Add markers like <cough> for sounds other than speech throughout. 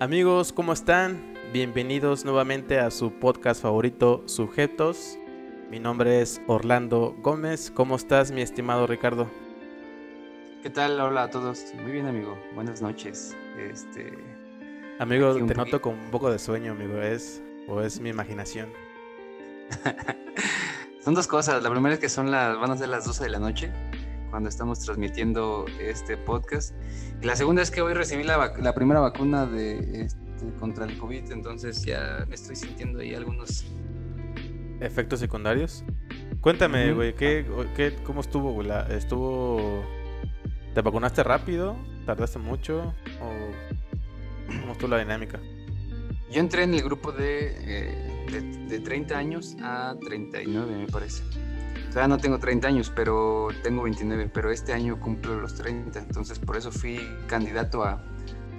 Amigos, ¿cómo están? Bienvenidos nuevamente a su podcast favorito, Sujetos. Mi nombre es Orlando Gómez. ¿Cómo estás, mi estimado Ricardo? ¿Qué tal? Hola a todos. Muy bien, amigo. Buenas noches. Este. Amigo, te noto con un poco de sueño, amigo. ¿Es o es mi imaginación? <laughs> son dos cosas. La primera es que son las, van a ser las 12 de la noche cuando estamos transmitiendo este podcast. Y la segunda es que hoy recibí la, la primera vacuna de, este, contra el COVID, entonces ya me estoy sintiendo ahí algunos... ¿Efectos secundarios? Cuéntame, güey, ¿qué, qué, ¿cómo estuvo, güey? ¿Estuvo... ¿Te vacunaste rápido? ¿Tardaste mucho? ¿O cómo estuvo la dinámica? Yo entré en el grupo de, eh, de, de 30 años a 39, me parece. O sea, no tengo 30 años, pero tengo 29, pero este año cumplo los 30, entonces por eso fui candidato a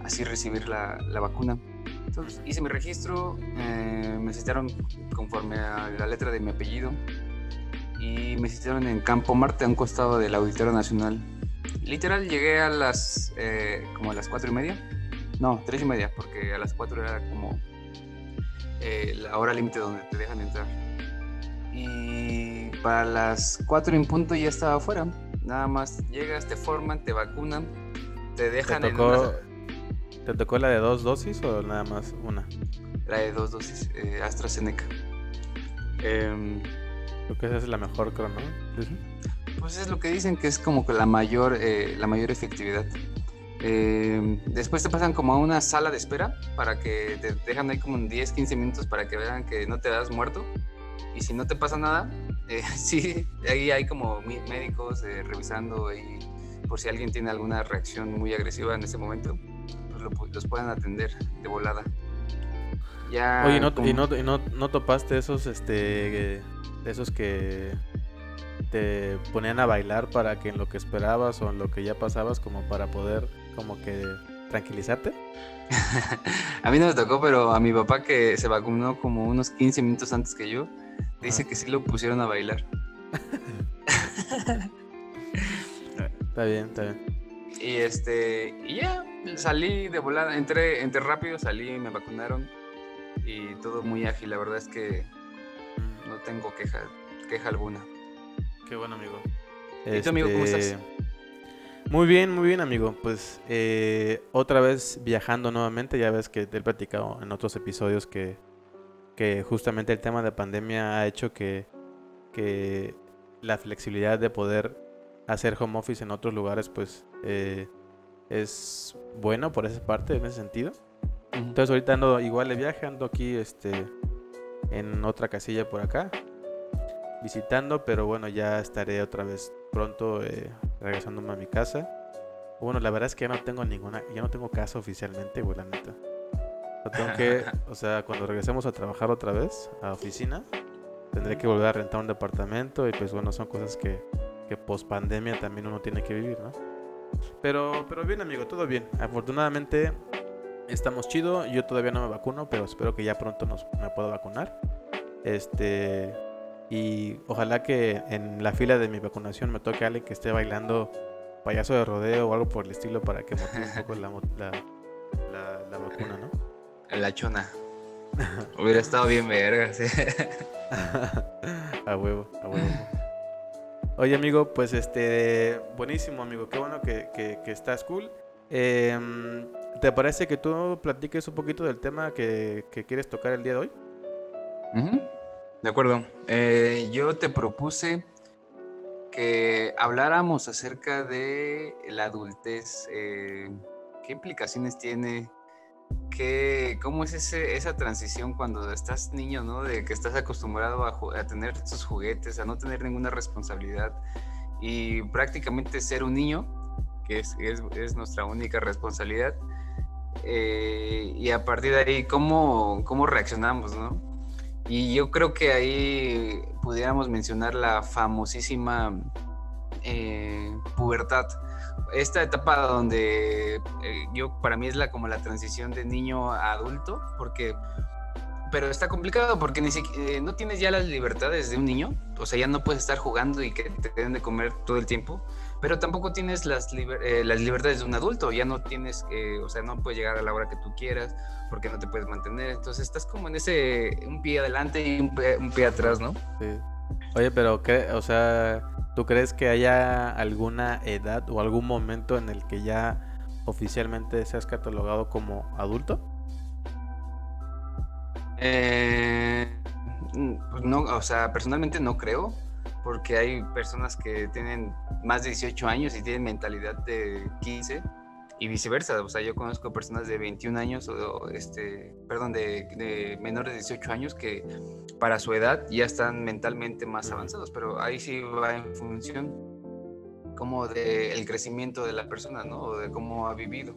así recibir la, la vacuna. Entonces hice mi registro, eh, me citaron conforme a la letra de mi apellido y me citaron en Campo Marte, a un costado del Auditorio Nacional. Literal llegué a las eh, como a las cuatro y media, no, tres y media, porque a las 4 era como eh, la hora límite donde te dejan entrar. Y para las 4 en punto ya estaba afuera. Nada más llegas, te forman, te vacunan, te dejan ¿Te tocó, ¿Te tocó la de dos dosis o nada más una? La de dos dosis, eh, AstraZeneca. Eh, Creo que esa es la mejor crono. Pues es lo que dicen que es como que la mayor, eh, la mayor efectividad. Eh, después te pasan como a una sala de espera para que te dejan ahí como 10, 15 minutos para que vean que no te das muerto. Y si no te pasa nada, eh, <laughs> sí, ahí hay como médicos eh, revisando y por si alguien tiene alguna reacción muy agresiva en ese momento, pues lo, los pueden atender de volada. Ya Oye, ¿no, como... ¿y, no, y no, no, topaste esos, este, esos que te ponían a bailar para que en lo que esperabas o en lo que ya pasabas, como para poder, como que tranquilizarte? <laughs> a mí no me tocó, pero a mi papá que se vacunó como unos 15 minutos antes que yo, dice que sí lo pusieron a bailar. está bien, está bien. Y este, y ya, salí de volada, entré, entré rápido, salí, me vacunaron y todo muy ágil. La verdad es que no tengo queja, queja alguna. Qué bueno, amigo. ¿Y este... tu amigo cómo estás? Muy bien, muy bien, amigo. Pues eh, otra vez viajando nuevamente. Ya ves que te he platicado en otros episodios que, que justamente el tema de pandemia ha hecho que, que la flexibilidad de poder hacer home office en otros lugares, pues eh, es bueno por esa parte, en ese sentido. Entonces ahorita ando igual de viaje, ando aquí este, en otra casilla por acá, visitando, pero bueno, ya estaré otra vez pronto eh, regresándome a mi casa. Bueno, la verdad es que ya no tengo ninguna, ya no tengo casa oficialmente, güey, la neta. O tengo que, <laughs> o sea, cuando regresemos a trabajar otra vez a oficina, tendré que volver a rentar un departamento y pues bueno, son cosas que, que post pandemia también uno tiene que vivir, ¿no? Pero, pero bien, amigo, todo bien. Afortunadamente estamos chido. Yo todavía no me vacuno, pero espero que ya pronto nos, me pueda vacunar. Este, y ojalá que en la fila de mi vacunación me toque a alguien que esté bailando payaso de rodeo o algo por el estilo para que motive un poco la, la, la, la vacuna, ¿no? La chona. Hubiera estado bien verga, sí. <laughs> a huevo, a huevo. Oye, amigo, pues este, buenísimo, amigo. Qué bueno que, que, que estás cool. Eh, ¿Te parece que tú platiques un poquito del tema que, que quieres tocar el día de hoy? Uh -huh. De acuerdo. Eh, yo te propuse que habláramos acerca de la adultez. Eh, ¿Qué implicaciones tiene? ¿Qué, ¿Cómo es ese, esa transición cuando estás niño, ¿no? De que estás acostumbrado a, tener tus juguetes, a no tener ninguna responsabilidad y prácticamente ser un niño, que es, es, es nuestra única responsabilidad. Eh, y a partir de ahí, ¿cómo, cómo reaccionamos, no? Y yo creo que ahí pudiéramos mencionar la famosísima eh, pubertad. Esta etapa donde eh, yo para mí es la como la transición de niño a adulto, porque pero está complicado porque ni siquiera, eh, no tienes ya las libertades de un niño, o sea, ya no puedes estar jugando y que te den de comer todo el tiempo, pero tampoco tienes las, eh, las libertades de un adulto, ya no tienes, eh, o sea, no puedes llegar a la hora que tú quieras porque no te puedes mantener, entonces estás como en ese, un pie adelante y un pie, atrás, ¿no? Sí. Oye, pero, ¿qué, o sea, ¿tú crees que haya alguna edad o algún momento en el que ya oficialmente seas catalogado como adulto? Eh, pues no, o sea, personalmente no creo porque hay personas que tienen más de 18 años y tienen mentalidad de 15 y viceversa. O sea, yo conozco personas de 21 años, o, este, perdón, de, menores de 18 años que para su edad ya están mentalmente más avanzados, pero ahí sí va en función como del crecimiento de la persona, ¿no? O de cómo ha vivido.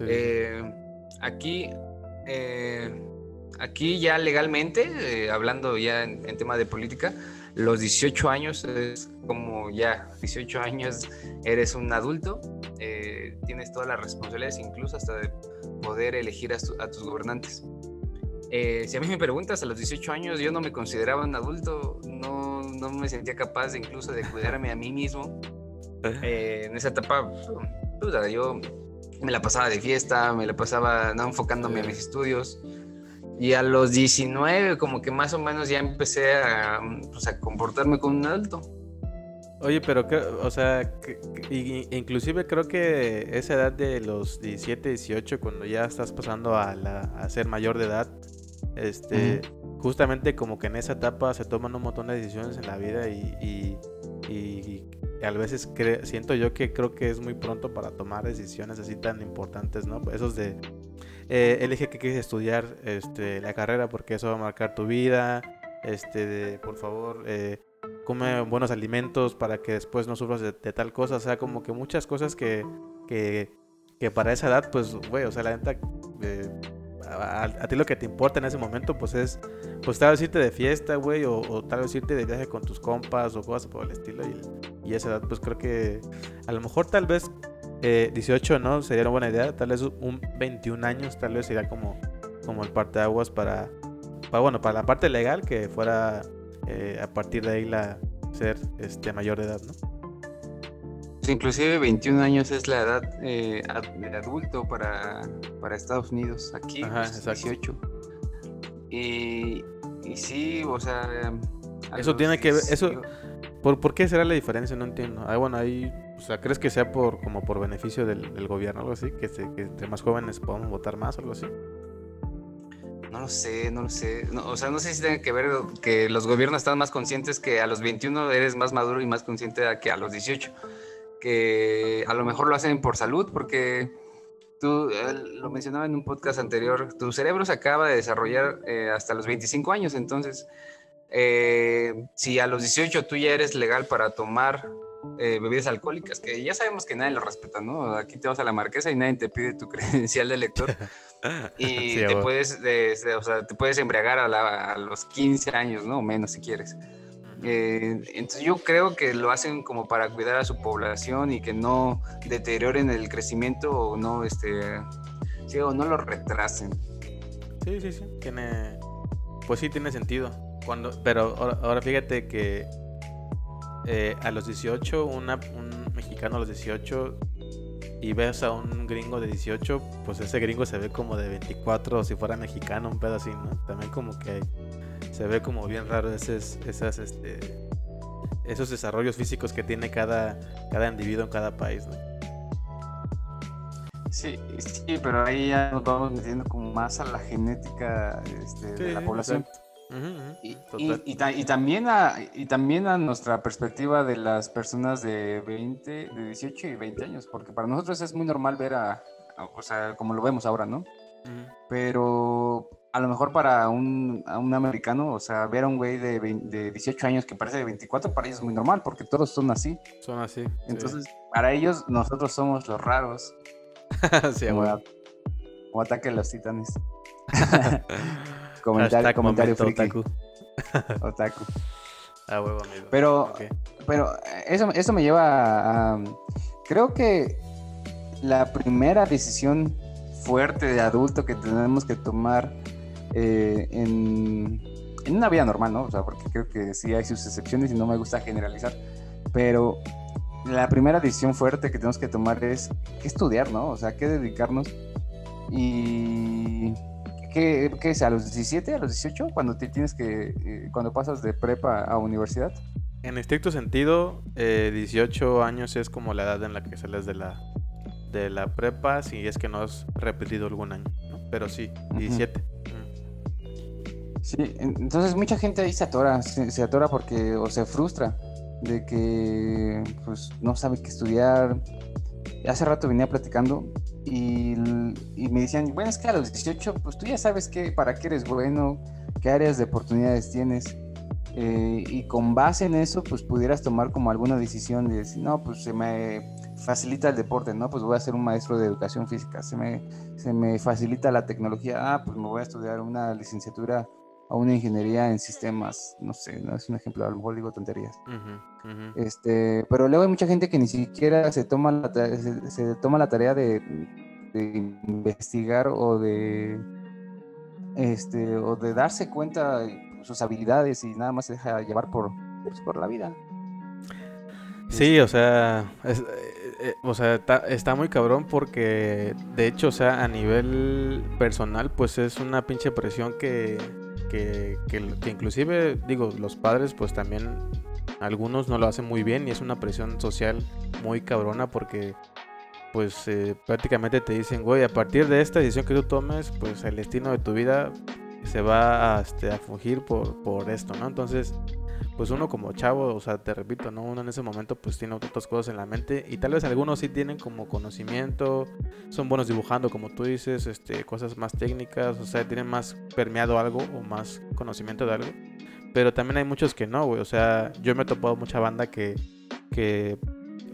Eh, aquí, eh, aquí ya legalmente, eh, hablando ya en, en tema de política, los 18 años es como ya, 18 años eres un adulto, eh, tienes todas las responsabilidades, incluso hasta de poder elegir a, tus gobernantes. Eh, si a mí me preguntas, a los 18 años yo no me consideraba un adulto, no, no me sentía capaz de incluso de cuidarme a mí mismo. <laughs> Eh, en esa etapa, pues, yo me la pasaba de fiesta, me la pasaba no enfocándome en mis estudios. Y a los 19, como que más o menos ya empecé a, pues, a comportarme como un adulto. Oye, pero, o sea, inclusive creo que esa edad de los 17, 18, cuando ya estás pasando a, la, ser mayor de edad, este, justamente como que en esa etapa se toman un montón de decisiones en la vida y, y, a veces siento yo que creo que es muy pronto para tomar decisiones así tan importantes, ¿no? Esos de eh, elige que quieres estudiar este, la carrera porque eso va a marcar tu vida. Este, por favor, eh, come buenos alimentos para que después no sufras de, tal cosa. O sea, como que muchas cosas que, que, que para esa edad, pues, güey, o sea, la neta, eh, a, ti lo que te importa en ese momento, pues es, pues tal vez irte de fiesta, güey, o, tal vez irte de viaje con tus compas o cosas por el estilo. Y, y esa edad, pues creo que a lo mejor tal vez 18 eh, no sería una buena idea, tal vez un 21 años tal vez sería como, como el parte de aguas para, para, bueno, para la parte legal que fuera eh, a partir de ahí la ser este mayor de edad, ¿no? inclusive 21 años es la edad eh, de adulto para, para, Estados Unidos, aquí 18. Pues, y, y sí, o sea... Eso tiene que ver, eso... ¿por, ¿Por qué será la diferencia? No entiendo. Ah, bueno, ahí o sea, ¿crees que sea por como por beneficio del, gobierno, algo así? Que, que, entre más jóvenes podamos votar más, algo así. No lo sé, no lo sé. o sea, no sé si tiene que ver que los gobiernos están más conscientes que a los 21 eres más maduro y más consciente que a los 18. Que a lo mejor lo hacen por salud, porque tú lo mencionaba en un podcast anterior, tu cerebro se acaba de desarrollar eh, hasta los 25 años, entonces, eh, si a los 18 tú ya eres legal para tomar eh, bebidas alcohólicas, que ya sabemos que nadie lo respeta, ¿no? Aquí te vas a la marquesa y nadie te pide tu <laughs> credencial de lector. <laughs> y te, puedes, o sea, te puedes embriagar a, los 15 años, ¿no? O menos si quieres. Eh, entonces yo creo que lo hacen como para cuidar a su población y que no deterioren el crecimiento o no, este, sí, o no lo retrasen. Sí, sí, sí, tiene, pues sí tiene sentido. Cuando, pero ahora fíjate que eh, a los 18, una, un mexicano a los 18 y ves a un gringo de 18, pues ese gringo se ve como de 24 o si fuera mexicano, un pedo así, ¿no? También como que se ve como bien raro esos, esas, este, esos desarrollos físicos que tiene cada, cada individuo en cada país, ¿no? Sí, sí, pero ahí ya nos vamos metiendo como más a la genética este, de la población y, también a, y también a nuestra perspectiva de las personas de 20, de 18 y 20 años, porque para nosotros es muy normal ver a, o sea, como lo vemos ahora, ¿no? Pero a lo mejor para un, un, americano, o sea, ver a un güey de, de, 18 años que parece de 24, para ellos es muy normal, porque todos son así. Son así. Entonces, para ellos, nosotros somos los raros. <laughs> sí, o, ataque a los titanes. <laughs> comentario, comentario otaku. <laughs> otaku. Ah, huevo, amigo. Pero, pero eso, eso me lleva a, Creo que la primera decisión fuerte de adulto que tenemos que tomar eh, en, en, una vida normal, ¿no? O sea, porque creo que sí hay sus excepciones y no me gusta generalizar, pero la primera decisión fuerte que tenemos que tomar es qué estudiar, ¿no? O sea, qué dedicarnos. Y ¿qué, qué es? ¿A los 17, a los 18? Cuando te tienes que, eh, cuando pasas de prepa a universidad. En estricto sentido, eh, 18 años es como la edad en la que sales de la, de la prepa, si es que no has repetido algún año, ¿no? Pero sí, 17. Sí, entonces mucha gente ahí se atora, se, atora porque o se frustra de que pues no sabe qué estudiar. Hace rato venía platicando y, me decían, bueno, es que a los 18 pues tú ya sabes que, para qué eres bueno, qué áreas de oportunidades tienes. Eh, y con base en eso, pues pudieras tomar como alguna decisión de decir, no, pues se me facilita el deporte, ¿no? Pues voy a ser un maestro de educación física, se me, se me facilita la tecnología, ah, pues me voy a estudiar una licenciatura o una ingeniería en sistemas, no sé, no es un ejemplo, a lo mejor digo tonterías. Este, pero luego hay mucha gente que ni siquiera se toma la, se, toma la tarea de, de, investigar o de este o de darse cuenta sus habilidades y nada más se deja llevar por, pues, por la vida. Sí, o sea, eh, eh, o sea está, muy cabrón porque de hecho, o sea, a nivel personal, pues es una pinche presión que, que, que, inclusive, digo, los padres pues también algunos no lo hacen muy bien y es una presión social muy cabrona porque pues eh, prácticamente te dicen, güey, a partir de esta decisión que tú tomes, pues el destino de tu vida se va a, este, a fugir por, por esto, ¿no? Entonces, pues uno como chavo, o sea, te repito, ¿no? Uno en ese momento pues tiene otras cosas en la mente y tal vez algunos sí tienen como conocimiento, son buenos dibujando, como tú dices, este, cosas más técnicas, o sea, tienen más permeado algo o más conocimiento de algo. Pero también hay muchos que no, güey, o sea, yo me he topado mucha banda que, que,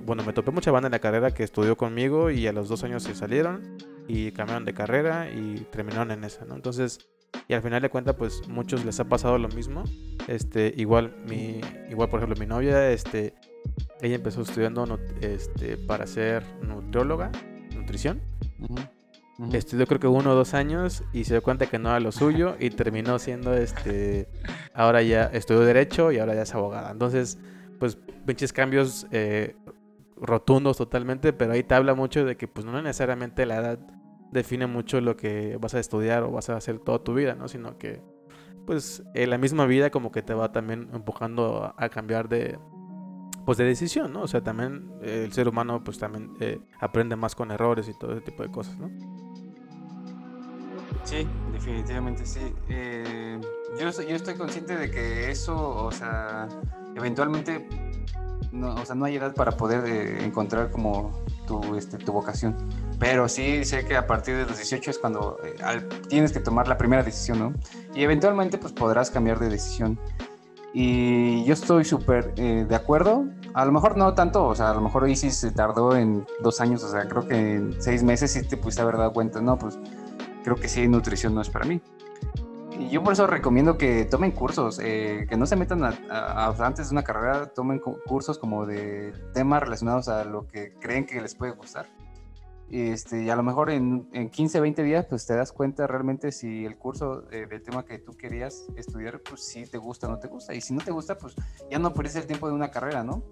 bueno, me topé mucha banda en la carrera que estudió conmigo y a los dos años se salieron y cambiaron de carrera y terminaron en esa, ¿no? Entonces, y al final de cuentas pues muchos les ha pasado lo mismo. Este igual mi igual por ejemplo mi novia este ella empezó estudiando este para ser nutrióloga nutrición. Estudió creo que uno o dos años y se dio cuenta que no era lo suyo y terminó siendo este ahora ya estudió derecho y ahora ya es abogada. Entonces pues pinches cambios eh, rotundos totalmente pero ahí te habla mucho de que pues no necesariamente la edad define mucho lo que vas a estudiar o vas a hacer toda tu vida, ¿no? Sino que, pues, la misma vida como que te va también empujando a, cambiar de, pues, de decisión, ¿no? O sea, también el ser humano, pues, también eh, aprende más con errores y todo ese tipo de cosas, ¿no? Sí, definitivamente sí. Eh, yo, yo estoy consciente de que eso, o sea, eventualmente, no, o sea, no hay edad para poder eh, encontrar como tu, este, tu vocación. Pero sí sé que a partir de los 18 es cuando eh, tienes que tomar la primera decisión, ¿no? Y eventualmente pues podrás cambiar de decisión. Y yo estoy súper eh, de acuerdo. A lo mejor no tanto, o sea, a lo mejor Isis se tardó en dos años, o sea, creo que en seis meses sí te pudiste haber dado cuenta, no, pues creo que sí, nutrición no es para mí. Y yo por eso recomiendo que tomen cursos, eh, que no se metan a, antes de una carrera, tomen cursos como de temas relacionados a lo que creen que les puede gustar. Este, y a lo mejor en, en 15, 20 días, pues te das cuenta realmente si el curso eh, del tema que tú querías estudiar, pues si te gusta o no te gusta. Y si no te gusta, pues ya no perdiste el tiempo de una carrera, ¿no?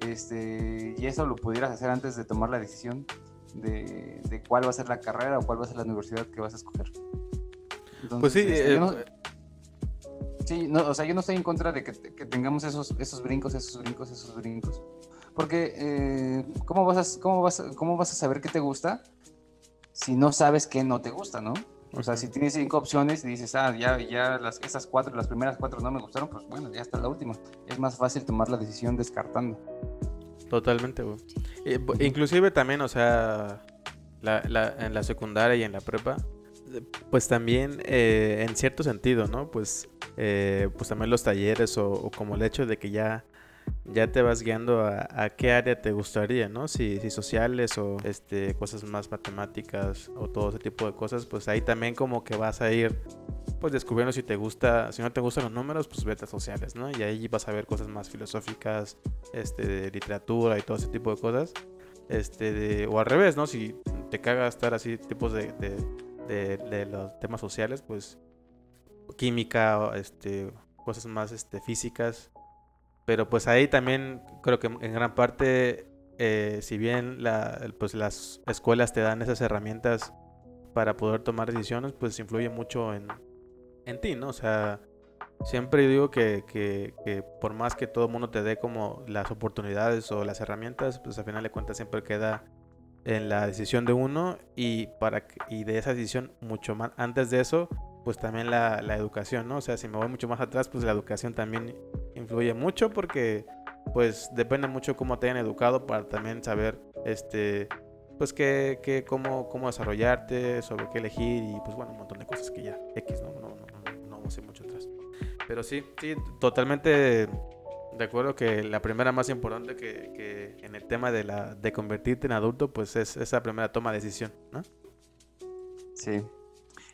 Este, y eso lo pudieras hacer antes de tomar la decisión de, de cuál va a ser la carrera o cuál va a ser la universidad que vas a escoger. Pues sí, este, eh, sí, no, o sea, yo no estoy en contra de que, que tengamos esos, esos brincos, esos brincos, esos brincos porque, eh, ¿cómo, vas a, cómo, vas ¿cómo vas a saber qué te gusta si no sabes qué no te gusta, no? O sea, si tienes cinco opciones y dices, ah, ya, ya las, esas cuatro, las primeras cuatro no me gustaron, pues bueno, ya está la última. Es más fácil tomar la decisión descartando. Totalmente, güey. inclusive también, o sea, la, la, en la secundaria y en la prepa, pues también eh, en cierto sentido, ¿no? Pues, eh, pues también los talleres o, como el hecho de que ya ya te vas guiando a, qué área te gustaría, ¿no? Si, si, sociales o este, cosas más matemáticas o todo ese tipo de cosas, pues ahí también como que vas a ir pues descubriendo si te gusta, si no te gustan los números, pues vete a sociales, ¿no? Y ahí vas a ver cosas más filosóficas, este, de literatura y todo ese tipo de cosas. Este, o al revés, ¿no? Si te caga estar así, tipos de, de, los temas sociales, pues química, este, cosas más este, físicas, pero pues ahí también creo que en gran parte eh, si bien la, pues las escuelas te dan esas herramientas para poder tomar decisiones, pues influye mucho en, en ti, ¿no? O sea, siempre digo que, que, que, por más que todo mundo te dé como las oportunidades o las herramientas, pues al final de cuentas siempre queda en la decisión de uno y para y de esa decisión mucho más antes de eso pues también la, la, educación no o sea si me voy mucho más atrás pues la educación también influye mucho porque pues depende mucho cómo te hayan educado para también saber este pues que, que cómo, cómo desarrollarte sobre qué elegir y pues bueno un montón de cosas que ya X no no no no, mucho atrás. Pero sí sí totalmente de acuerdo que la primera más importante que, que, en el tema de, la, de convertirte en adulto, pues es esa primera toma de decisión, ¿no? Sí.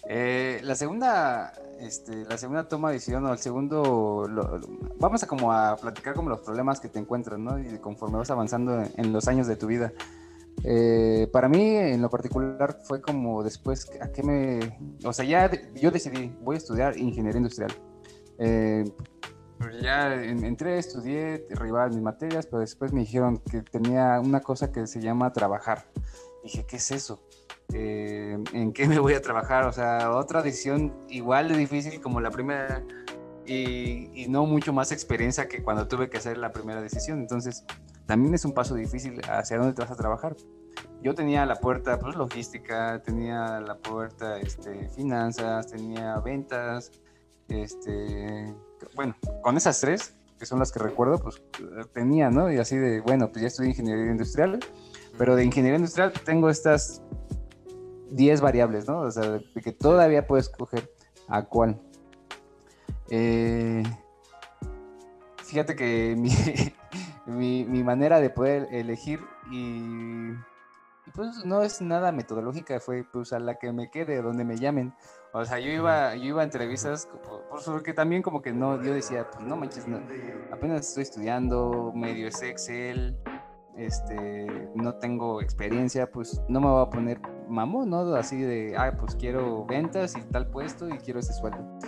Eh, la segunda, este, la segunda toma de decisión o el segundo, vamos a como a platicar como los problemas que te encuentras, ¿no? Y conforme vas avanzando en, los años de tu vida. Eh, para mí, en lo particular, fue como después, ¿a qué me...? O sea, ya yo decidí, voy a estudiar ingeniería industrial. Eh, ya entré, estudié, derribaba mis materias, pero después me dijeron que tenía una cosa que se llama trabajar. Dije, ¿qué es eso? Eh, ¿En qué me voy a trabajar? O sea, otra decisión igual de difícil como la primera y, y, no mucho más experiencia que cuando tuve que hacer la primera decisión. Entonces, también es un paso difícil hacia dónde te vas a trabajar. Yo tenía la puerta, pues, logística, tenía la puerta, este, finanzas, tenía ventas, este, bueno, con esas tres, que son las que recuerdo, pues tenía, ¿no? Y así de, bueno, pues ya estudié ingeniería industrial, pero de ingeniería industrial tengo estas 10 variables, ¿no? O sea, de que todavía puedes escoger a cuál. Eh, fíjate que <laughs> mi, mi, manera de poder elegir y, pues no es nada metodológica, fue pues a la que me quede, donde me llamen. O sea, yo iba, yo iba a entrevistas, porque también como que no, yo decía, pues no manches, no, apenas estoy estudiando, medio es Excel, este, no tengo experiencia, pues no me voy a poner mamón, ¿no? Así de, ah, pues quiero ventas y tal puesto y quiero ese sueldo.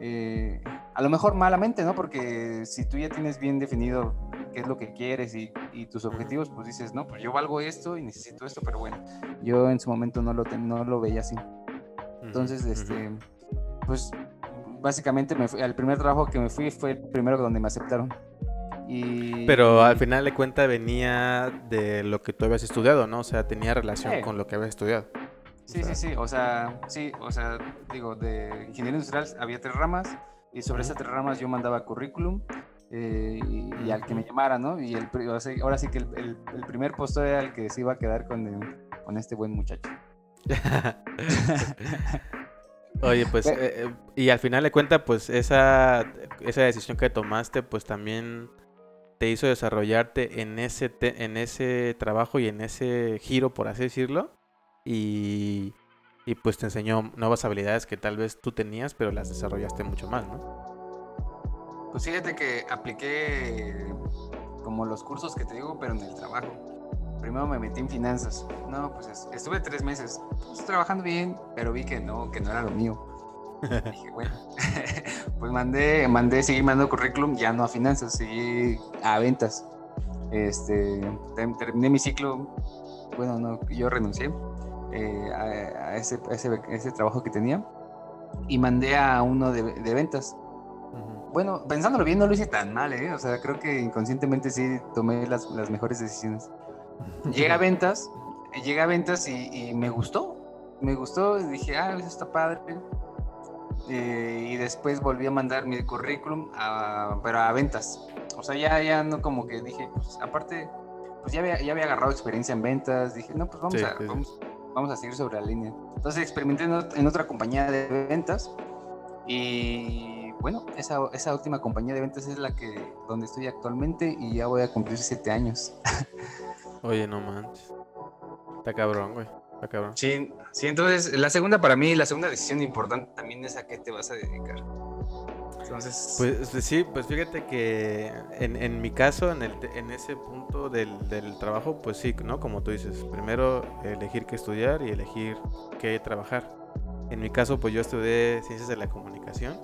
Eh, a lo mejor malamente, ¿no? Porque si tú ya tienes bien definido qué es lo que quieres y, y, tus objetivos, pues dices, no, pues yo valgo esto y necesito esto, pero bueno, yo en su momento no lo, no lo veía así. Entonces, este, pues básicamente me fui, al primer trabajo que me fui fue el primero donde me aceptaron. Y... Pero al final de cuenta venía de lo que tú habías estudiado, ¿no? O sea, tenía relación con lo que habías estudiado. Sí, sí, sí, o sea, sí, o sea, digo, de ingeniería industrial había tres ramas y sobre esas tres ramas yo mandaba currículum eh, y, al que me llamara, ¿no? Y el, ahora sí que el, el, primer puesto era el que se iba a quedar con, con este buen muchacho. <laughs> Oye, pues, eh, eh, y al final de cuentas, pues esa, esa decisión que tomaste, pues también te hizo desarrollarte en ese, en ese trabajo y en ese giro, por así decirlo. Y, y pues te enseñó nuevas habilidades que tal vez tú tenías, pero las desarrollaste mucho más, ¿no? Pues fíjate que apliqué como los cursos que te digo, pero en el trabajo primero me metí en finanzas. No, pues estuve tres meses pues, trabajando bien, pero vi que no, que no era lo mío. <laughs> dije, bueno, <laughs> pues mandé, mandé, seguí mandando currículum, ya no a finanzas, seguí a ventas. Este, terminé mi ciclo, bueno, no, yo renuncié eh, a, ese, ese, ese, trabajo que tenía y mandé a uno de, de ventas. Bueno, pensándolo bien, no lo hice tan mal, ¿eh? O sea, creo que inconscientemente sí tomé las, las mejores decisiones. <laughs> Llega a ventas, llega a ventas y, me gustó. Me gustó, y dije, ah, eso está padre. Eh, y después volví a mandar mi currículum, a, pero a ventas. O sea, ya, ya no como que dije, pues aparte, pues ya había, ya había agarrado experiencia en ventas. Dije, no, pues vamos, a, Vamos, a seguir sobre la línea. Entonces experimenté en, otra compañía de ventas y bueno, esa, esa, última compañía de ventas es la que donde estoy actualmente y ya voy a cumplir siete años. <laughs> Oye, no manches. Está cabrón, güey. Está cabrón. Sí, sí, entonces la segunda para mí, la segunda decisión importante también es a qué te vas a dedicar. Entonces... Pues sí, pues fíjate que en, en mi caso, en, el, en ese punto del, del, trabajo, pues sí, ¿no? Como tú dices, primero elegir qué estudiar y elegir qué trabajar. En mi caso, pues yo estudié ciencias de la comunicación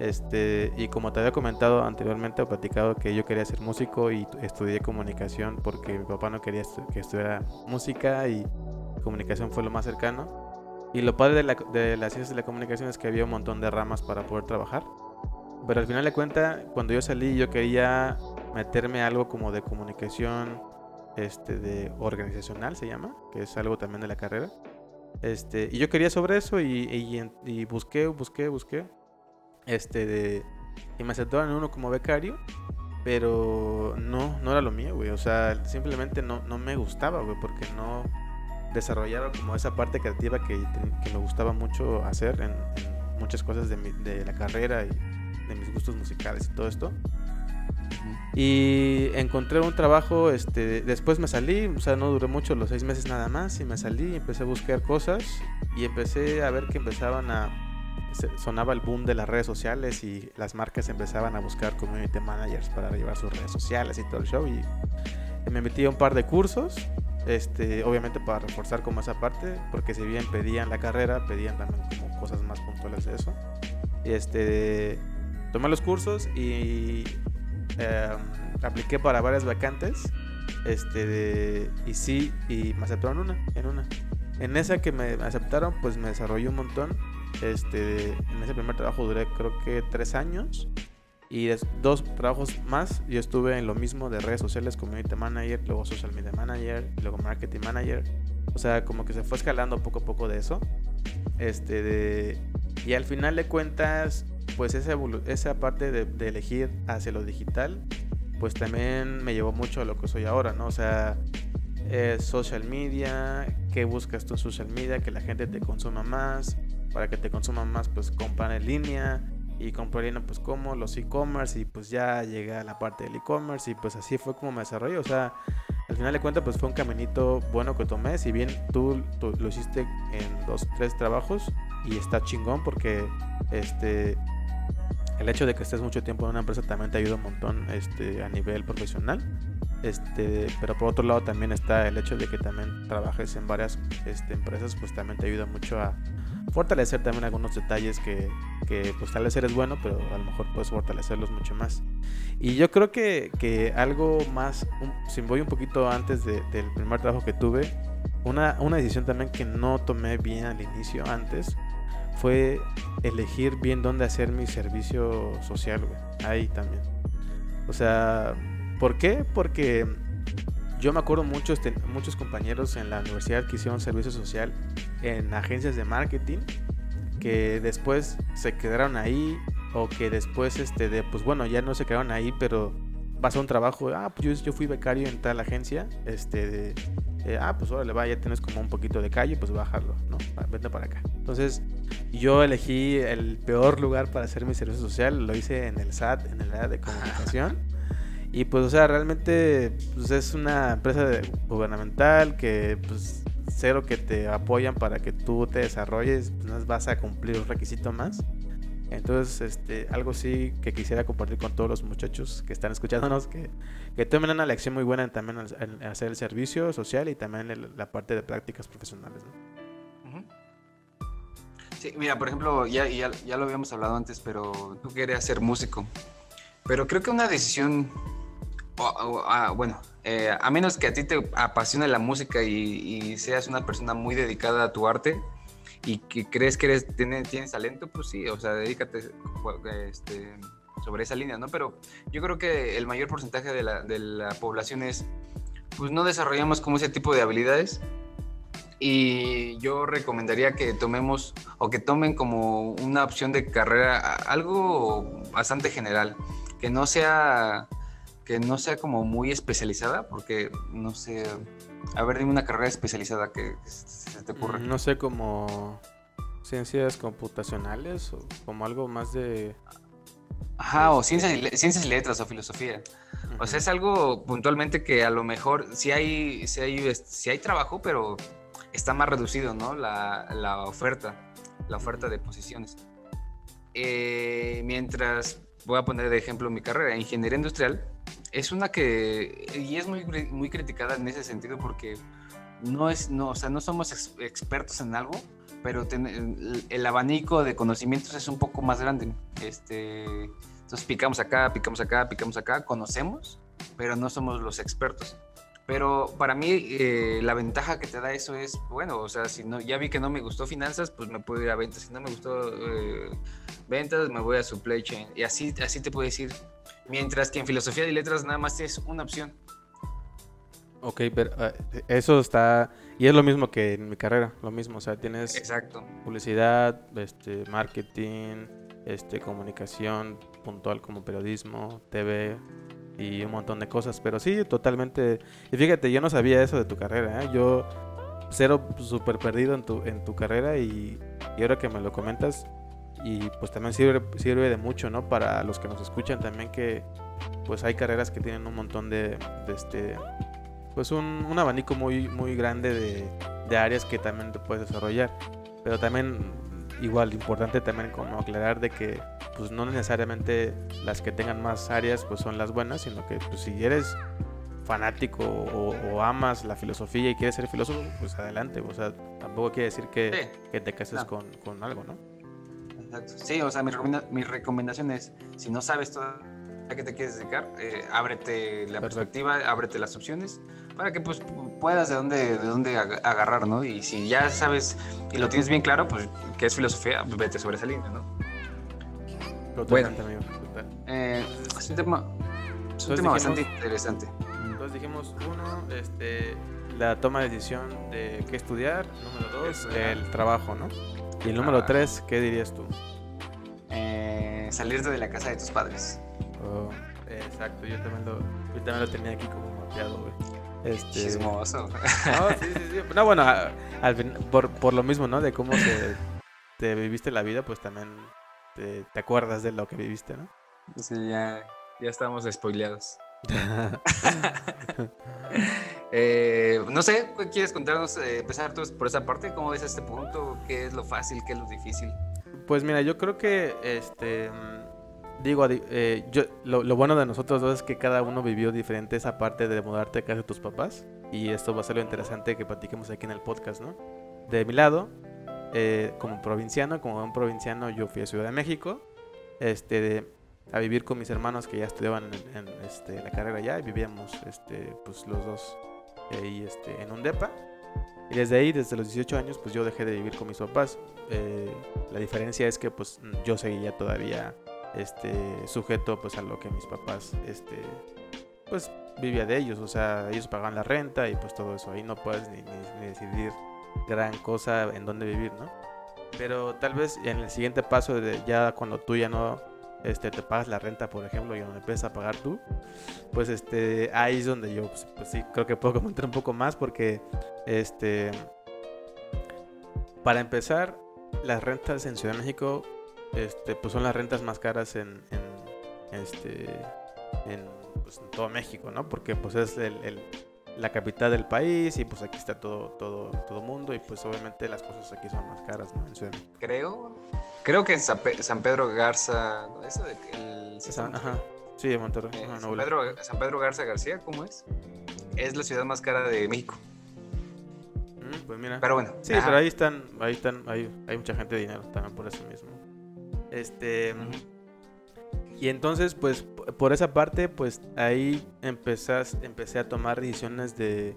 Este, y como te había comentado anteriormente, he platicado que yo quería ser músico y estudié comunicación porque mi papá no quería que estudiara música y comunicación fue lo más cercano. Y lo padre de, la, de las ciencias de la comunicación es que había un montón de ramas para poder trabajar. Pero al final de cuentas, cuando yo salí, yo quería meterme a algo como de comunicación este, de organizacional, se llama, que es algo también de la carrera. Este, y yo quería sobre eso y, y, y busqué, busqué, busqué. Este, de, y me aceptaron uno como becario, pero no, no era lo mío, güey. O sea, simplemente no, no me gustaba, güey, porque no desarrollaba como esa parte creativa que, que me gustaba mucho hacer en, en muchas cosas de, mi, de la carrera y de mis gustos musicales y todo esto. Y encontré un trabajo, este, después me salí, o sea, no duré mucho, los seis meses nada más, y me salí y empecé a buscar cosas y empecé a ver que empezaban a, sonaba el boom de las redes sociales y las marcas empezaban a buscar community managers para llevar sus redes sociales y todo el show y me metí a un par de cursos, este, obviamente para reforzar como esa parte, porque si bien pedían la carrera, pedían también como cosas más puntuales de eso. Y este, tomé los cursos y eh, apliqué para varias vacantes. Este, y sí, y me aceptaron una, en una. En esa que me aceptaron, pues me desarrollé un montón. Este, en ese primer trabajo duré creo que tres años. Y dos trabajos más, yo estuve en lo mismo de redes sociales, community manager, luego social media manager, luego marketing manager. O sea, como que se fue escalando poco a poco de eso. Este, de, y al final de cuentas, pues esa, esa parte de, elegir hacia lo digital, pues también me llevó mucho a lo que soy ahora, ¿no? O sea, social media, qué buscas tú en social media, que la gente te consuma más, para que te consuma más, pues comprar en línea, y comprar en línea, pues como los e-commerce, y pues ya llegué a la parte del e-commerce, y pues así fue como me desarrollé, o sea, al final de cuentas, pues fue un caminito bueno que tomé, si bien tú, tú lo hiciste en dos, tres trabajos, y está chingón porque este el hecho de que estés mucho tiempo en una empresa también te ayuda un montón este, a nivel profesional. Este, pero por otro lado también está el hecho de que también trabajes en varias este, empresas, pues también te ayuda mucho a fortalecer también algunos detalles que, que pues tal vez eres bueno, pero a lo mejor puedes fortalecerlos mucho más. Y yo creo que, algo más, si voy un poquito antes de, del primer trabajo que tuve, una, una decisión también que no tomé bien al inicio antes, fue elegir bien dónde hacer mi servicio social, güey. Ahí también. O sea, ¿por qué? Porque yo me acuerdo muchos, muchos compañeros en la universidad que hicieron servicio social en agencias de marketing que después se quedaron ahí o que después, este, de, pues bueno, ya no se quedaron ahí, pero pasó un trabajo, ah, pues yo, yo fui becario en tal agencia, este, de, eh, ah, pues órale, va, ya tienes como un poquito de calle, pues bájalo, ¿no? Vente para acá. Entonces, yo elegí el peor lugar para hacer mi servicio social, lo hice en el SAT, en el área de comunicación. <laughs> Y pues, o sea, realmente pues, es una empresa gubernamental que, pues, cero que te apoyan para que tú te desarrolles, pues vas a cumplir un requisito más. Entonces, este, algo sí que quisiera compartir con todos los muchachos que están escuchándonos, que, que tomen una lección muy buena también en, hacer el servicio social y también la parte de prácticas profesionales. Sí, mira, por ejemplo, ya, lo habíamos hablado antes, pero tú querías ser músico. Pero creo que una decisión, ah, bueno, eh, a menos que a ti te apasione la música y seas una persona muy dedicada a tu arte, y que crees que eres, tienes, tienes talento, pues sí, o sea, dedícate este, sobre esa línea, ¿no? Pero yo creo que el mayor porcentaje de la, de la población es, pues no desarrollamos como ese tipo de habilidades y yo recomendaría que tomemos o que tomen como una opción de carrera algo bastante general, que no sea que no sea como muy especializada, porque no sé, a ver, dime una carrera especializada que se te ocurre. No sé, como ciencias computacionales o como algo más de... Ajá, o ciencias y, ciencias y letras o filosofía. O sea, es algo puntualmente que a lo mejor sí hay, sí hay, sí hay trabajo, pero está más reducido, ¿no? La, la oferta, la oferta de posiciones. Eh, mientras, voy a poner de ejemplo mi carrera, ingeniería industrial, es una que, y es muy, muy criticada en ese sentido porque no es, no, o sea, no somos expertos en algo, pero el, abanico de conocimientos es un poco más grande. Este, entonces picamos acá, picamos acá, picamos acá, conocemos, pero no somos los expertos. Pero para mí eh, la ventaja que te da eso es, bueno, o sea, si no, ya vi que no me gustó finanzas, pues me puedo ir a ventas. Si no me gustó eh, ventas, me voy a supply chain. Y así, así te puedo decir. Mientras que en filosofía de letras nada más tienes una opción. Ok, pero ah, eso está... Y es lo mismo que en mi carrera, lo mismo. O sea, tienes Exacto. publicidad, este, marketing, este, comunicación puntual como periodismo, TV, y un montón de cosas. Pero sí, totalmente. Y fíjate, yo no sabía eso de tu carrera. ¿eh? Yo cero súper perdido en tu, en tu carrera y, y, ahora que me lo comentas y pues también sirve, sirve de mucho, ¿no? Para los que nos escuchan también que pues hay carreras que tienen un montón de, este pues un, un, abanico muy muy grande de, de áreas que también te puedes desarrollar. Pero también igual importante también como aclarar de que pues no necesariamente las que tengan más áreas pues son las buenas, sino que pues, si eres fanático o, amas la filosofía y quieres ser filósofo, pues adelante. O sea, tampoco quiere decir que, que te cases con, con, algo, ¿no? Exacto. Sí, o sea, mi, mi recomendación es, si no sabes todo a qué te quieres dedicar, eh, ábrete la perspectiva, ábrete las opciones para que pues puedas de dónde, de dónde agarrar, ¿no? Y si ya sabes y lo tienes bien claro, pues que es filosofía, pues vete sobre esa línea, ¿no? bueno, eh, es un tema, es un tema bastante interesante. Entonces dijimos, uno, este, la toma de decisión de qué estudiar. Número dos, el trabajo, ¿no? Y el número tres, ¿qué dirías tú? Eh, salirte de la casa de tus padres. Oh, exacto, yo también lo, yo también lo tenía aquí como mapeado, güey. Este... Chismoso. No, sí, sí, sí. No, bueno, al, por, por lo mismo, ¿no? De cómo se, te viviste la vida, pues también te, acuerdas de lo que viviste, ¿no? Sí, ya, ya estamos spoileados. <laughs> eh, no sé, ¿quieres contarnos, eh, empezar por esa parte? ¿Cómo ves este punto? ¿Qué es lo fácil? ¿Qué es lo difícil? Pues mira, yo creo que, este, digo, eh, yo, lo, bueno de nosotros dos es que cada uno vivió diferente esa parte de mudarte a casa de tus papás. Y esto va a ser lo interesante que platiquemos aquí en el podcast, ¿no? De mi lado, eh, como provinciano, como un provinciano, yo fui a Ciudad de México, este, a vivir con mis hermanos que ya estudiaban en, este, la carrera allá y vivíamos, este, pues los dos ahí, este, en un depa. Y desde ahí, desde los 18 años, pues yo dejé de vivir con mis papás. Eh, la diferencia es que, pues, yo seguía todavía, este, sujeto, pues, a lo que mis papás, este, pues, vivía de ellos. O sea, ellos pagaban la renta y, pues, todo eso. Ahí no puedes ni, ni decidir gran cosa en donde vivir, ¿no? Pero tal vez en el siguiente paso de ya cuando tú ya no este, te pagas la renta, por ejemplo, y donde empiezas a pagar tú, pues este, ahí es donde yo, pues, pues, sí, creo que puedo <laughs> comentar un poco más porque, este, para empezar, las rentas en Ciudad de México, este, pues son las rentas más caras en, en este, en, pues, todo México, ¿no? Porque pues es el la capital del país y pues aquí está todo todo todo mundo y pues obviamente las cosas aquí son más caras ¿no? en Ciudad creo creo que en San, Pedro Garza eso de el ajá. sí de Monterrey eh, San, Pedro, San, Pedro, Garza García cómo es es la ciudad más cara de México. Mm, pues mira. Pero bueno sí pero ahí están ahí están hay, hay mucha gente de dinero también por eso mismo. Este y entonces, pues, por esa parte, pues ahí empezás, empecé a tomar decisiones de,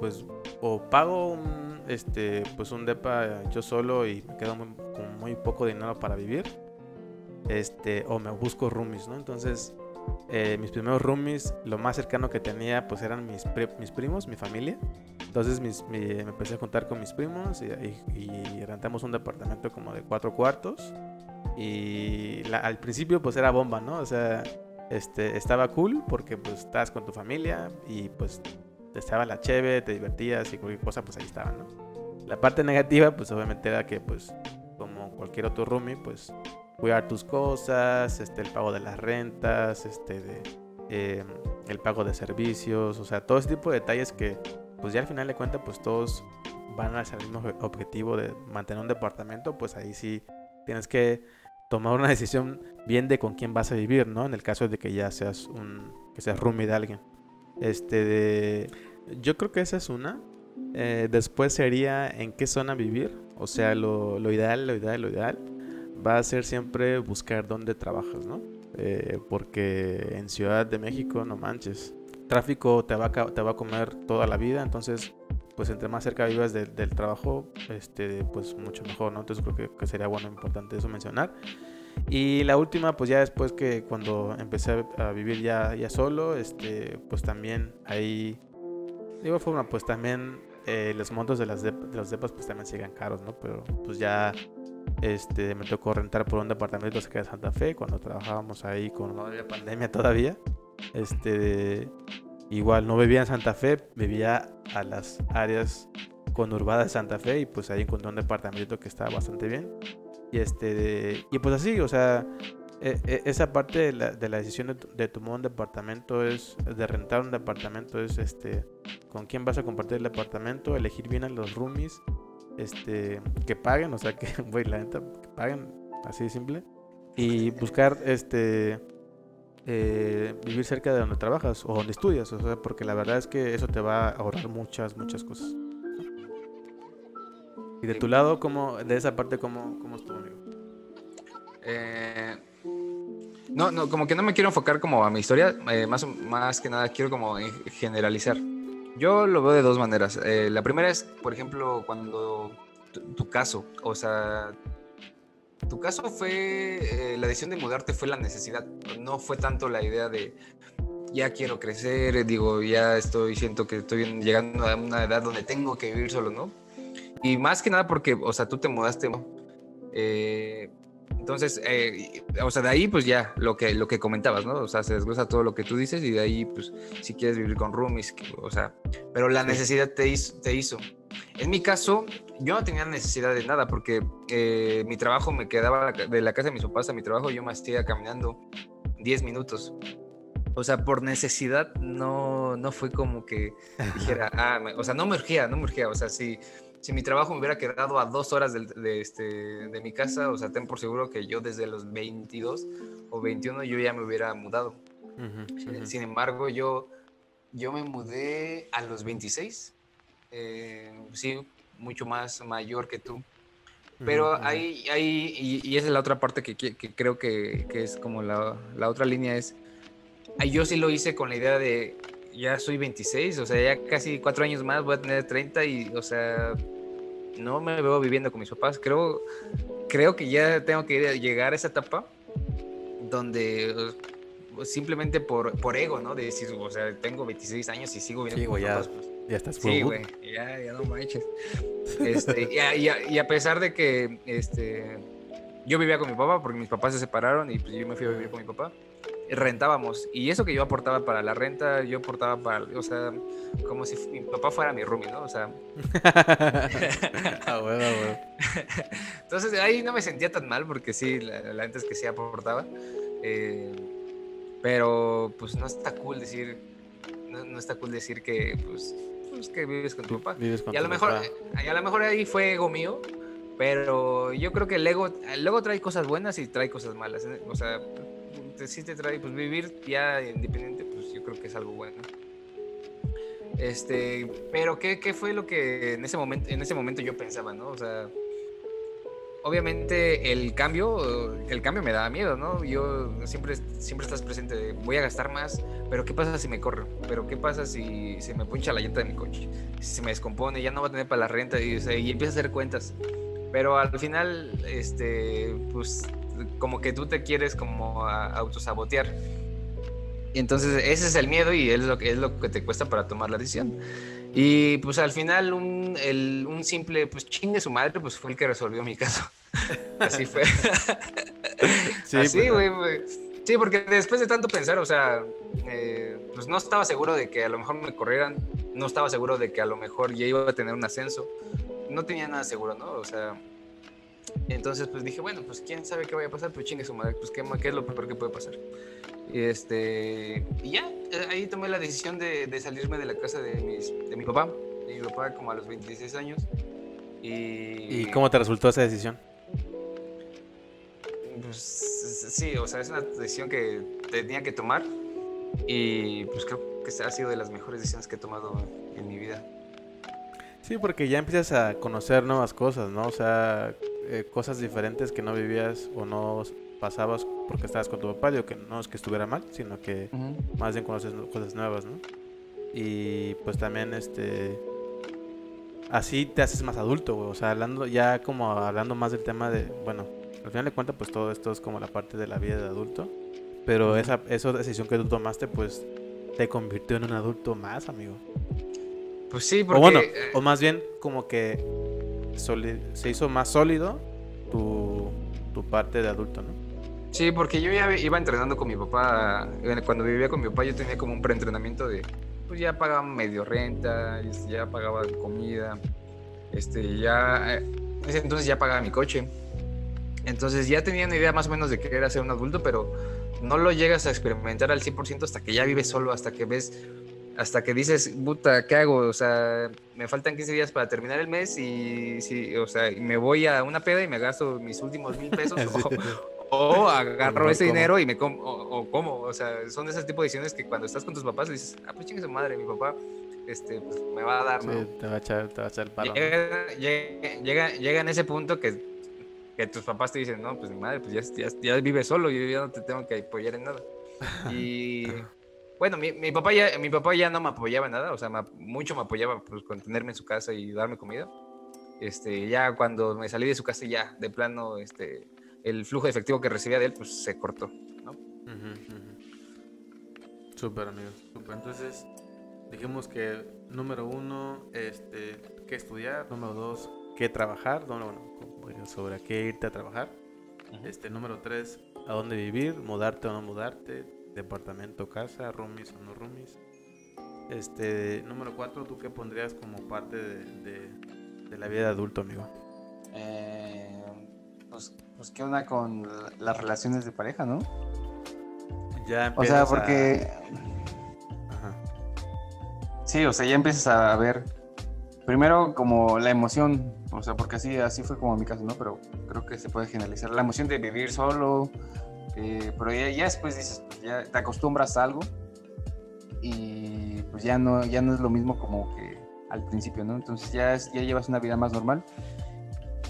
pues, o pago un, este, pues un depa yo solo y me quedo con muy poco dinero para vivir, este, o me busco roomies, ¿no? Entonces, eh, mis primeros roomies, lo más cercano que tenía, pues eran mis, mis primos, mi familia. Entonces me empecé a juntar con mis primos y, y rentamos un departamento como de cuatro cuartos y al principio pues era bomba, ¿no? O sea, este, estaba cool porque pues estabas con tu familia y pues estaba la cheve, te divertías y cualquier cosa pues ahí estaba, ¿no? La parte negativa pues obviamente era que pues como cualquier otro roomie pues cuidar tus cosas, este, el pago de las rentas, este, de, em, el pago de servicios, o sea, todo ese tipo de detalles que pues ya al final de cuentas pues todos van hacia el mismo objetivo de mantener un departamento, pues ahí sí tienes que tomar una decisión bien de con quién vas a vivir, ¿no? En el caso de que ya seas un que seas roomie de alguien. Este de, yo creo que esa es una. Eh, después sería en qué zona vivir. O sea, lo, lo, ideal, lo ideal, lo ideal va a ser siempre buscar dónde trabajas, ¿no? Eh, porque en Ciudad de México, no manches, tráfico te va, te va a comer toda la vida, entonces pues entre más cerca vivas del trabajo, este, pues mucho mejor, ¿no? Entonces creo que, sería bueno, importante eso mencionar. Y la última, pues ya después que cuando empecé a vivir ya, ya solo, este, pues también ahí, de igual forma, pues también eh, los montos de las, de, los depas pues también siguen caros, ¿no? Pero pues ya este, me tocó rentar por un departamento cerca de Santa Fe cuando trabajábamos ahí con la pandemia todavía. Este, Igual no vivía en Santa Fe, vivía a las áreas conurbadas de Santa Fe y pues ahí encontré un departamento que estaba bastante bien. Y este y pues así, o sea, e, e, esa parte de la, de la decisión de, tomar un departamento es de rentar un departamento es este con quién vas a compartir el departamento, elegir bien a los roomies, este que paguen, o sea, que <laughs> güey, la neta que paguen, así de simple y buscar este eh, vivir cerca de donde trabajas o donde estudias, o sea, porque la verdad es que eso te va a ahorrar muchas, muchas cosas. Y de tu lado, ¿cómo, de esa parte, cómo, cómo estuvo, amigo? Eh, no, no, como que no me quiero enfocar como a mi historia, eh, más, más que nada quiero como generalizar. Yo lo veo de dos maneras. la primera es, por ejemplo, cuando tu caso, o sea, tu caso fue, eh, la decisión de mudarte fue la necesidad, no fue tanto la idea de ya quiero crecer, digo, ya estoy, siento que estoy llegando a una edad donde tengo que vivir solo, ¿no? Y más que nada porque, o sea, tú te mudaste, ¿no? Eh, entonces, eh, o sea, de ahí pues ya lo que, lo que comentabas, ¿no? O sea, se desglosa todo lo que tú dices y de ahí pues si quieres vivir con roomies, o sea, pero la necesidad te hizo, te hizo. En mi caso, yo no tenía necesidad de nada porque eh, mi trabajo me quedaba de la casa de mis papás a mi trabajo, yo me hacía caminando 10 minutos. O sea, por necesidad no, no fue como que dijera, ah, o sea, no me urgía, no me urgía. O sea, si, si mi trabajo me hubiera quedado a dos horas de, este, de mi casa, o sea, ten por seguro que yo desde los 22 o 21 yo ya me hubiera mudado. Sin embargo, yo, yo me mudé a los 26 eh, sí, mucho más mayor que tú. Pero ahí, ahí y, esa es la otra parte que, que, creo que, que, es como la, la, otra línea es, yo sí lo hice con la idea de, ya soy 26, o sea, ya casi cuatro años más voy a tener 30 y, o sea, no me veo viviendo con mis papás. Creo, creo que ya tengo que llegar a esa etapa donde simplemente por, por ego, ¿no? De decir, o sea, tengo 26 años y sigo viviendo con mis papás. Pues, ya estás Sí, güey, ya, ya no manches. Este, y, a, y, a, pesar de que este, yo vivía con mi papá, porque mis papás se separaron y pues yo me fui a vivir con mi papá, rentábamos. Y eso que yo aportaba para la renta, yo aportaba para, o sea, como si mi papá fuera mi roomie, ¿no? O sea. ah, bueno, bueno. Entonces ahí no me sentía tan mal, porque sí, la, la es que sí aportaba. Eh, pero pues no está cool decir, no, no está cool decir que pues pues, que vives con tu papá. y a lo mejor, a lo mejor ahí fue ego mío, pero yo creo que el ego, el ego trae cosas buenas y trae cosas malas. ¿eh? O sea, si te trae, pues vivir ya independiente, pues yo creo que es algo bueno. Este, pero ¿qué, qué fue lo que en ese momento, en ese momento yo pensaba, no? O sea, obviamente el cambio, el cambio me daba miedo, ¿no? Yo siempre, siempre estás presente, voy a gastar más, pero ¿qué pasa si me corro? ¿Pero qué pasa si se me puncha la llanta de mi coche? Si se me descompone, ya no va a tener para la renta y, y empieza a hacer cuentas. Pero al final, este, pues como que tú te quieres como autosabotear. Y entonces ese es el miedo y es lo, que, es lo que te cuesta para tomar la decisión. Y pues al final un, el, un simple, pues chingue su madre, pues fue el que resolvió mi caso. <laughs> Así fue. sí, Así, pues, güey. sí, porque después de tanto pensar, o sea, eh, pues no estaba seguro de que a lo mejor me corrieran, no estaba seguro de que a lo mejor ya iba a tener un ascenso. No tenía nada seguro, ¿no? O sea, entonces pues dije, bueno, pues quién sabe qué vaya a pasar, pues chingue su madre, pues qué, qué es lo peor que puede pasar. Y, este, y ya, eh, ahí tomé la decisión de, de salirme de la casa de, mis, de mi papá, de mi papá como a los 26 años. Y, ¿Y cómo te resultó esa decisión? Pues sí, o sea, es una decisión que tenía que tomar y pues creo que ha sido de las mejores decisiones que he tomado en mi vida. Sí, porque ya empiezas a conocer nuevas cosas, ¿no? O sea, eh, cosas diferentes que no vivías o no pasabas porque estabas con tu papá. Digo que no es que estuviera mal, sino que más bien conoces cosas nuevas, ¿no? Y pues también, este. Así te haces más adulto, güey. O sea, hablando, ya como hablando más del tema de. Bueno, al final de cuentas, pues todo esto es como la parte de la vida de adulto. Pero esa, esa decisión que tú tomaste, pues te convirtió en un adulto más, amigo. Pues sí, porque... O bueno, eh, o más bien como que se hizo más sólido tu, tu parte de adulto, ¿no? Sí, porque yo ya iba entrenando con mi papá. Cuando vivía con mi papá, yo tenía como un preentrenamiento de. Pues ya pagaba medio renta, ya pagaba comida. Este, ya. Eh, entonces ya pagaba mi coche. Entonces ya tenía una idea más o menos de que era ser un adulto, pero no lo llegas a experimentar al 100% hasta que ya vives solo, hasta que ves hasta que dices, puta, ¿qué hago? O sea, me faltan 15 días para terminar el mes y, sí, o sea, me voy a una peda y me gasto mis últimos mil pesos <laughs> o, <laughs> agarro ese dinero y me como, o, como, o sea, son de ese tipo de decisiones que cuando estás con tus papás dices, ah, pues chingue su madre, mi papá este, pues, me va a dar, ¿no? Sí, te va a echar, te va a echar el palo. Llega, llega, llega, en ese punto que, que tus papás te dicen, no, pues mi madre, pues ya, ya, ya vives solo, yo ya no te tengo que apoyar en nada. <laughs> Y bueno, mi, mi, papá ya, mi papá ya no me apoyaba en nada, o sea, mucho me apoyaba pues, con tenerme en su casa y darme comida. Este, ya cuando me salí de su casa, ya de plano, este, el flujo de efectivo que recibía de él, pues se cortó, ¿no? Súper, amigo, súper. Entonces, dijimos que número uno, este, qué estudiar, número dos, qué trabajar, no, bueno, sobre qué irte a trabajar. Este, número tres, a dónde vivir, mudarte o no mudarte, departamento, casa, roomies o no roomies. Este, número cuatro, ¿tú qué pondrías como parte de, de, la vida de adulto, amigo? Eh, pues, pues, ¿qué onda con las relaciones de pareja, no? Ya O sea, porque... Ajá. Sí, o sea, ya empiezas a ver, primero como la emoción, o sea, porque así, así fue como mi caso, ¿no? Pero creo que se puede generalizar. La emoción de vivir solo, eh, pero ya, después dices, pues ya te acostumbras a algo y pues ya no, ya no es lo mismo como que al principio, ¿no? Entonces ya, ya llevas una vida más normal.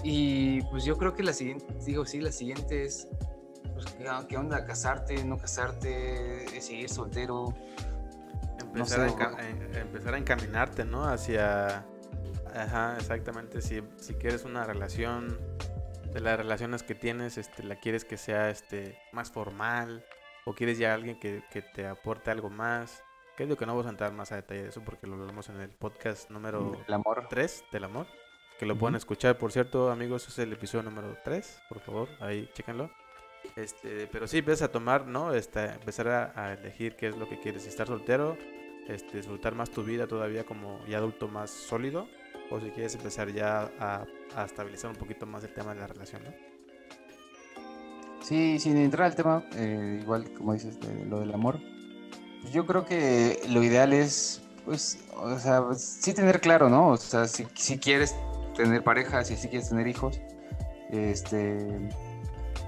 Y pues yo creo que la siguiente, digo, sí, la siguiente es, pues, ¿qué, onda? ¿Casarte? ¿No casarte? ¿Seguir soltero? Empezar, a, empezar a encaminarte, ¿no? Hacia... Ajá, exactamente. Si, si quieres una relación de las relaciones que tienes, este, la quieres que sea este, más formal o quieres ya alguien que, te aporte algo más. Que es lo que no vamos a entrar más a detalle de eso porque lo hablamos en el podcast número el amor. 3 del amor. Que lo pueden escuchar, por cierto, amigos, es el episodio número 3, por favor, ahí chéquenlo. Este, pero sí, empiezas a tomar, ¿no? Este, empezar a, elegir qué es lo que quieres. Estar soltero, este, disfrutar más tu vida todavía como ya adulto más sólido o si quieres empezar ya a, estabilizar un poquito más el tema de la relación, ¿no? Sí, sin entrar al tema, eh, igual como dices, lo del amor, pues yo creo que lo ideal es, pues, o sea, sí tener claro, ¿no? O sea, si, si quieres tener pareja, si, si quieres tener hijos, este,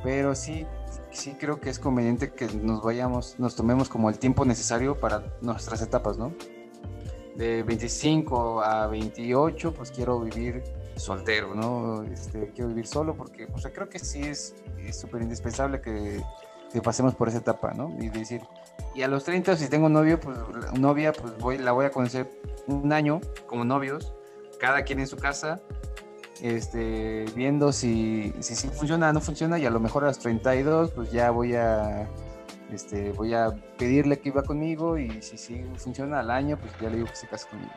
pero sí, sí creo que es conveniente que nos vayamos, nos tomemos como el tiempo necesario para nuestras etapas, ¿no? de 25 a 28, pues quiero vivir soltero, ¿no? Este, quiero vivir solo porque pues, creo que sí es súper indispensable que, que, pasemos por esa etapa, ¿no? Y decir, y a los 30 si tengo novio, pues novia, pues voy, la voy a conocer un año como novios, cada quien en su casa, este, viendo si, si, si funciona o no funciona y a lo mejor a los 32 pues ya voy a este, voy a pedirle que iba conmigo y si sí funciona al año, pues ya le digo que se case conmigo.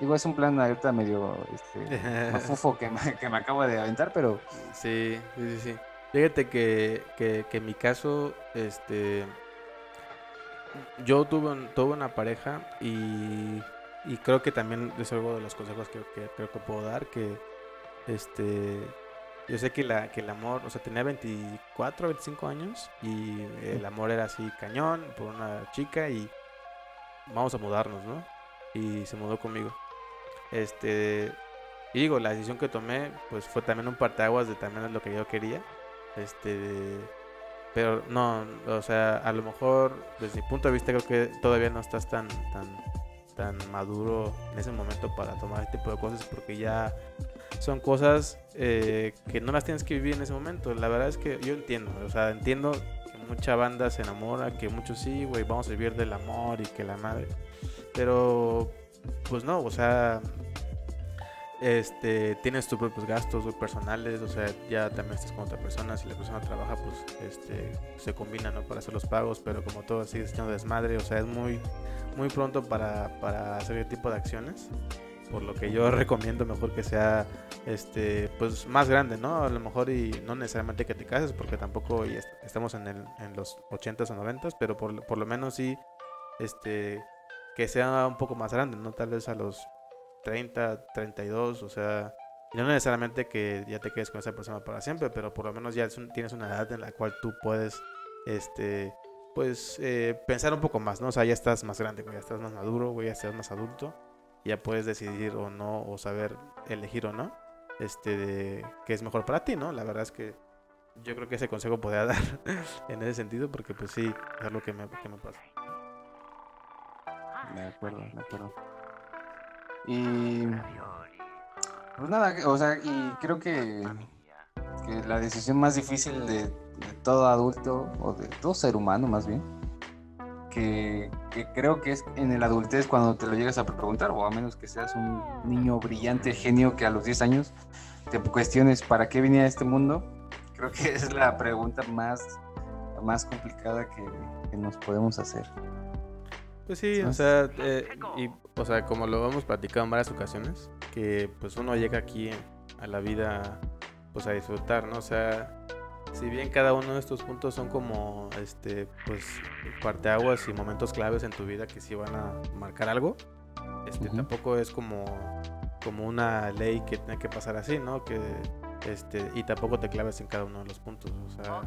Digo, es un plan ahorita medio este, <laughs> mafufo que me, que me acabo de aventar, pero... Sí, sí, sí. Fíjate que, que, que en mi caso, este, yo tuve, tuve una pareja y, y, creo que también es algo de los consejos que, que creo que puedo dar, que este yo sé que, la, que el amor, o sea, tenía 24, 25 años y el amor era así cañón por una chica y vamos a mudarnos, ¿no? Y se mudó conmigo. Este, y digo, la decisión que tomé, pues fue también un parteaguas de también lo que yo quería. Este, pero no, o sea, a lo mejor desde mi punto de vista creo que todavía no estás tan, tan, tan maduro en ese momento para tomar este tipo de cosas porque ya son cosas eh, que no las tienes que vivir en ese momento. La verdad es que yo entiendo, o sea, entiendo que mucha banda se enamora, que muchos sí, güey, vamos a vivir del amor y que la madre. Pero, pues no, o sea, este, tienes tus propios gastos personales, o sea, ya también estás con otra persona, si la persona trabaja, pues este, se combina ¿no? para hacer los pagos, pero como todo sigue siendo desmadre, o sea, es muy, muy pronto para, para hacer ese tipo de acciones, por lo que yo <laughs> recomiendo mejor que sea este, pues más grande, ¿no? A lo mejor y no necesariamente que te cases, porque tampoco estamos en, el, en los 80s o 90s, pero por, por lo menos sí, este, que sea un poco más grande, ¿no? Tal vez a los 30, 32, o sea, no necesariamente que ya te quedes con esa persona para siempre, pero por lo menos ya tienes una edad en la cual tú puedes, este, pues, eh, pensar un poco más, ¿no? O sea, ya estás más grande, ya estás más maduro, ya estás más adulto, ya puedes decidir o no, o saber elegir o no, este, de es mejor para ti, ¿no? La verdad es que yo creo que ese consejo podría <laughs> dar en ese sentido, porque pues sí, es lo que me, que me pasa. De acuerdo, de acuerdo. Y pues nada, o sea, y creo que, la decisión más difícil de, todo adulto, o de todo ser humano más bien, que, creo que es en el adultez cuando te lo llegas a preguntar, o a menos que seas un niño brillante, genio, que a los 10 años te cuestiones para qué venía a este mundo, creo que es la pregunta más, más complicada que, que nos podemos hacer. Pues sí, o sea, eh, y, o sea, como lo hemos platicado en varias ocasiones, que pues uno llega aquí a la vida pues a disfrutar, ¿no? O sea, si bien cada uno de estos puntos son como, este, pues, parteaguas y momentos claves en tu vida que sí van a marcar algo, este, tampoco es como, como una ley que tiene que pasar así, ¿no? Que, este, y tampoco te claves en cada uno de los puntos, o sea,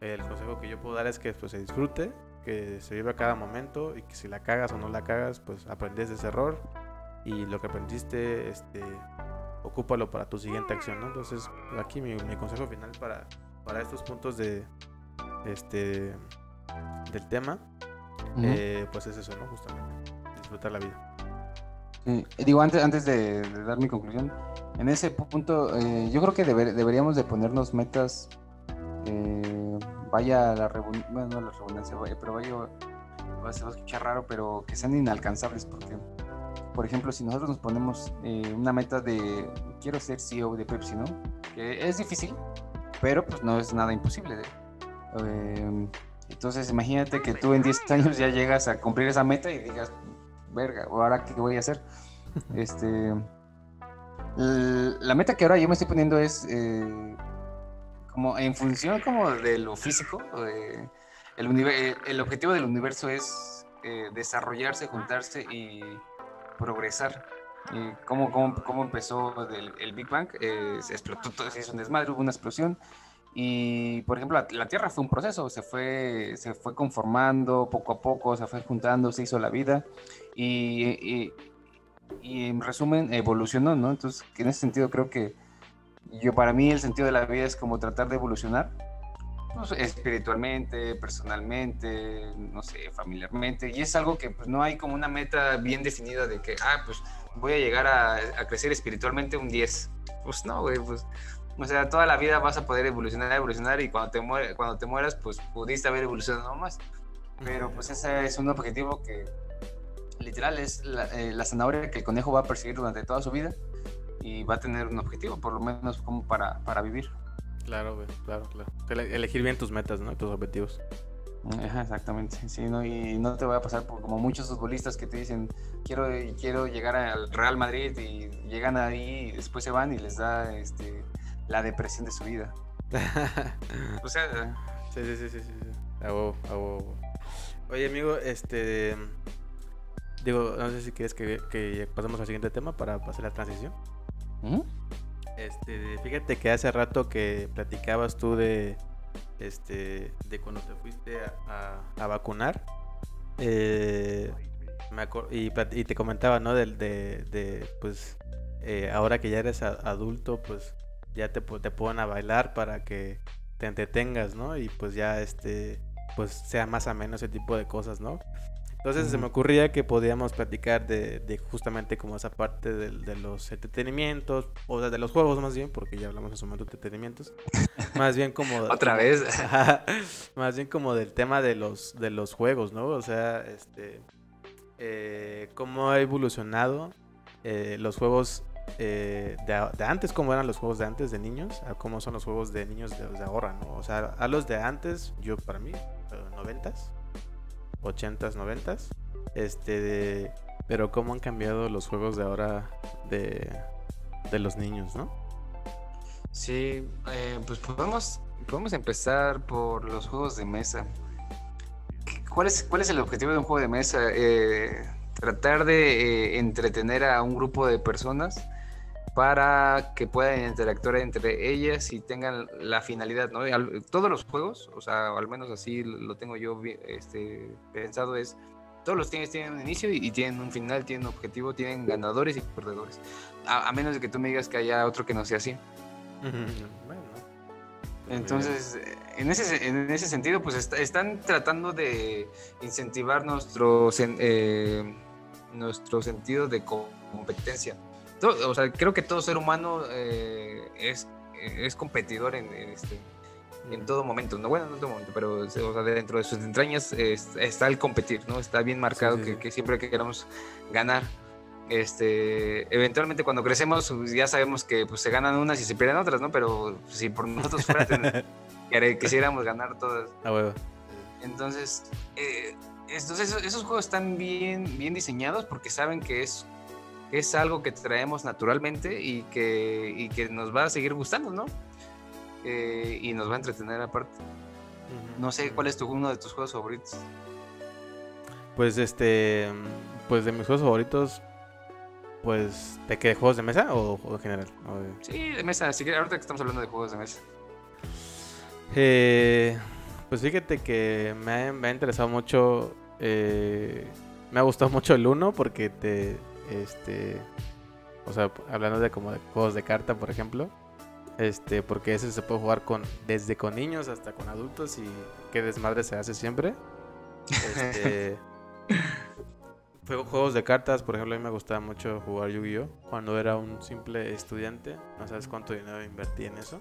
el consejo que yo puedo dar es que pues se disfrute que se vive a cada momento y que si la cagas o no la cagas, pues aprendes de ese error y lo que aprendiste, este, ocúpalo para tu siguiente acción, ¿no? Entonces, aquí mi, consejo final para, para estos puntos de, este, del tema, eh, pues es eso, ¿no? Justamente, disfrutar la vida. digo, antes, antes de, dar mi conclusión, en ese punto, eh, yo creo que deberíamos de ponernos metas eh, vaya la redundancia, bueno, no la redundancia, pero vaya, se va a escuchar raro, pero que sean inalcanzables, porque, por ejemplo, si nosotros nos ponemos eh, una meta de quiero ser CEO de Pepsi, ¿no? Que es difícil, pero pues no es nada imposible. Eh, entonces, imagínate que tú en 10 años ya llegas a cumplir esa meta y digas, verga, ¿ahora qué voy a hacer? <laughs> este, la meta que ahora yo me estoy poniendo es eh, como en función como de lo físico, el, el, objetivo del universo es eh, desarrollarse, juntarse y progresar. Y cómo, cómo, cómo empezó el, Big Bang, eh, se explotó todo, se hizo un desmadre, hubo una explosión. Y, por ejemplo, la, Tierra fue un proceso, se fue, se fue conformando poco a poco, se fue juntando, se hizo la vida. Y, y, y en resumen, evolucionó, ¿no? Entonces, en ese sentido creo que yo para mí el sentido de la vida es como tratar de evolucionar pues, espiritualmente, personalmente, no sé, familiarmente. Y es algo que pues, no hay como una meta bien definida de que, ah, pues voy a llegar a, a crecer espiritualmente un 10. Pues no, güey, pues, o sea, toda la vida vas a poder evolucionar, evolucionar y cuando te, mueres, cuando te mueras, pues pudiste haber evolucionado más. Pero pues ese es un objetivo que literal es la, eh, la zanahoria que el conejo va a perseguir durante toda su vida y va a tener un objetivo, por lo menos como para, para vivir. Claro, claro, claro. Elegir bien tus metas, ¿no? Tus objetivos. exactamente, sí, ¿no? Y no te voy a pasar por como muchos futbolistas que te dicen, quiero, quiero llegar al Real Madrid y llegan ahí y después se van y les da este, la depresión de su vida. <laughs> o sea... Sí, sí, sí, sí, sí. Oye, amigo, este... Digo, no sé si quieres que, que pasemos al siguiente tema para pasar la transición. Este, fíjate que hace rato que platicabas tú de, este, de cuando te fuiste a, vacunar. Eh, y, te comentaba, ¿no? De, de, pues, eh, ahora que ya eres adulto, pues ya te, te ponen a bailar para que te entretengas, ¿no? Y pues ya, este, pues sea más o menos ese tipo de cosas, ¿no? Entonces se me ocurría que podíamos platicar de, de justamente como esa parte de, de, los entretenimientos, o de, los juegos más bien, porque ya hablamos en su momento de entretenimientos. <laughs> más bien como... Otra vez. <laughs> más bien como del tema de los, de los juegos, ¿no? O sea, este... Eh, cómo ha evolucionado eh, los juegos eh, de, antes, cómo eran los juegos de antes de niños, a cómo son los juegos de niños de, ahora, ¿no? O sea, a los de antes, yo para mí, noventas, ochentas, noventas, este, pero cómo han cambiado los juegos de ahora de, de los niños, ¿no? Sí, eh, pues podemos, podemos empezar por los juegos de mesa. ¿Cuál es, cuál es el objetivo de un juego de mesa? Eh, tratar de entretener a un grupo de personas para que puedan interactuar entre ellas y tengan la finalidad, ¿no? Todos los juegos, o sea, al menos así lo tengo yo este, pensado, es todos los tienes tienen un inicio y, tienen un final, tienen un objetivo, tienen ganadores y perdedores. A, menos de que tú me digas que haya otro que no sea así. <laughs> Bueno. Entonces, en ese, en ese sentido, pues están tratando de incentivar nuestro, eh, nuestro sentido de competencia o sea, creo que todo ser humano eh, es, es competidor en, este, en todo momento, no bueno, no en todo momento, pero o sea, dentro de sus entrañas está el competir, ¿no? Está bien marcado Que, que, siempre que queramos ganar, este, eventualmente cuando crecemos pues, ya sabemos que pues, se ganan unas y se pierden otras, ¿no? Pero si por nosotros fuera, <laughs> quisiéramos ganar todas. Ah, Entonces, eh, entonces esos, juegos están bien, bien diseñados porque saben que es es algo que traemos naturalmente y que, que nos va a seguir gustando, ¿no? Eh, y nos va a entretener aparte. No sé cuál es tu, uno de tus juegos favoritos. Pues este, pues de mis juegos favoritos, pues, ¿de qué? ¿Juegos de mesa o, en general? Sí, de mesa, así que ahorita que estamos hablando de juegos de mesa. Eh, pues fíjate que me ha, interesado mucho, eh, me ha gustado mucho el 1 porque te, este, o sea, hablando de como de juegos de carta, por ejemplo. Este, porque ese se puede jugar con desde con niños hasta con adultos y qué desmadre se hace siempre. Este, <laughs> juegos de cartas, por ejemplo, a mí me gustaba mucho jugar Yu-Gi-Oh cuando era un simple estudiante. No sabes cuánto dinero invertí en eso.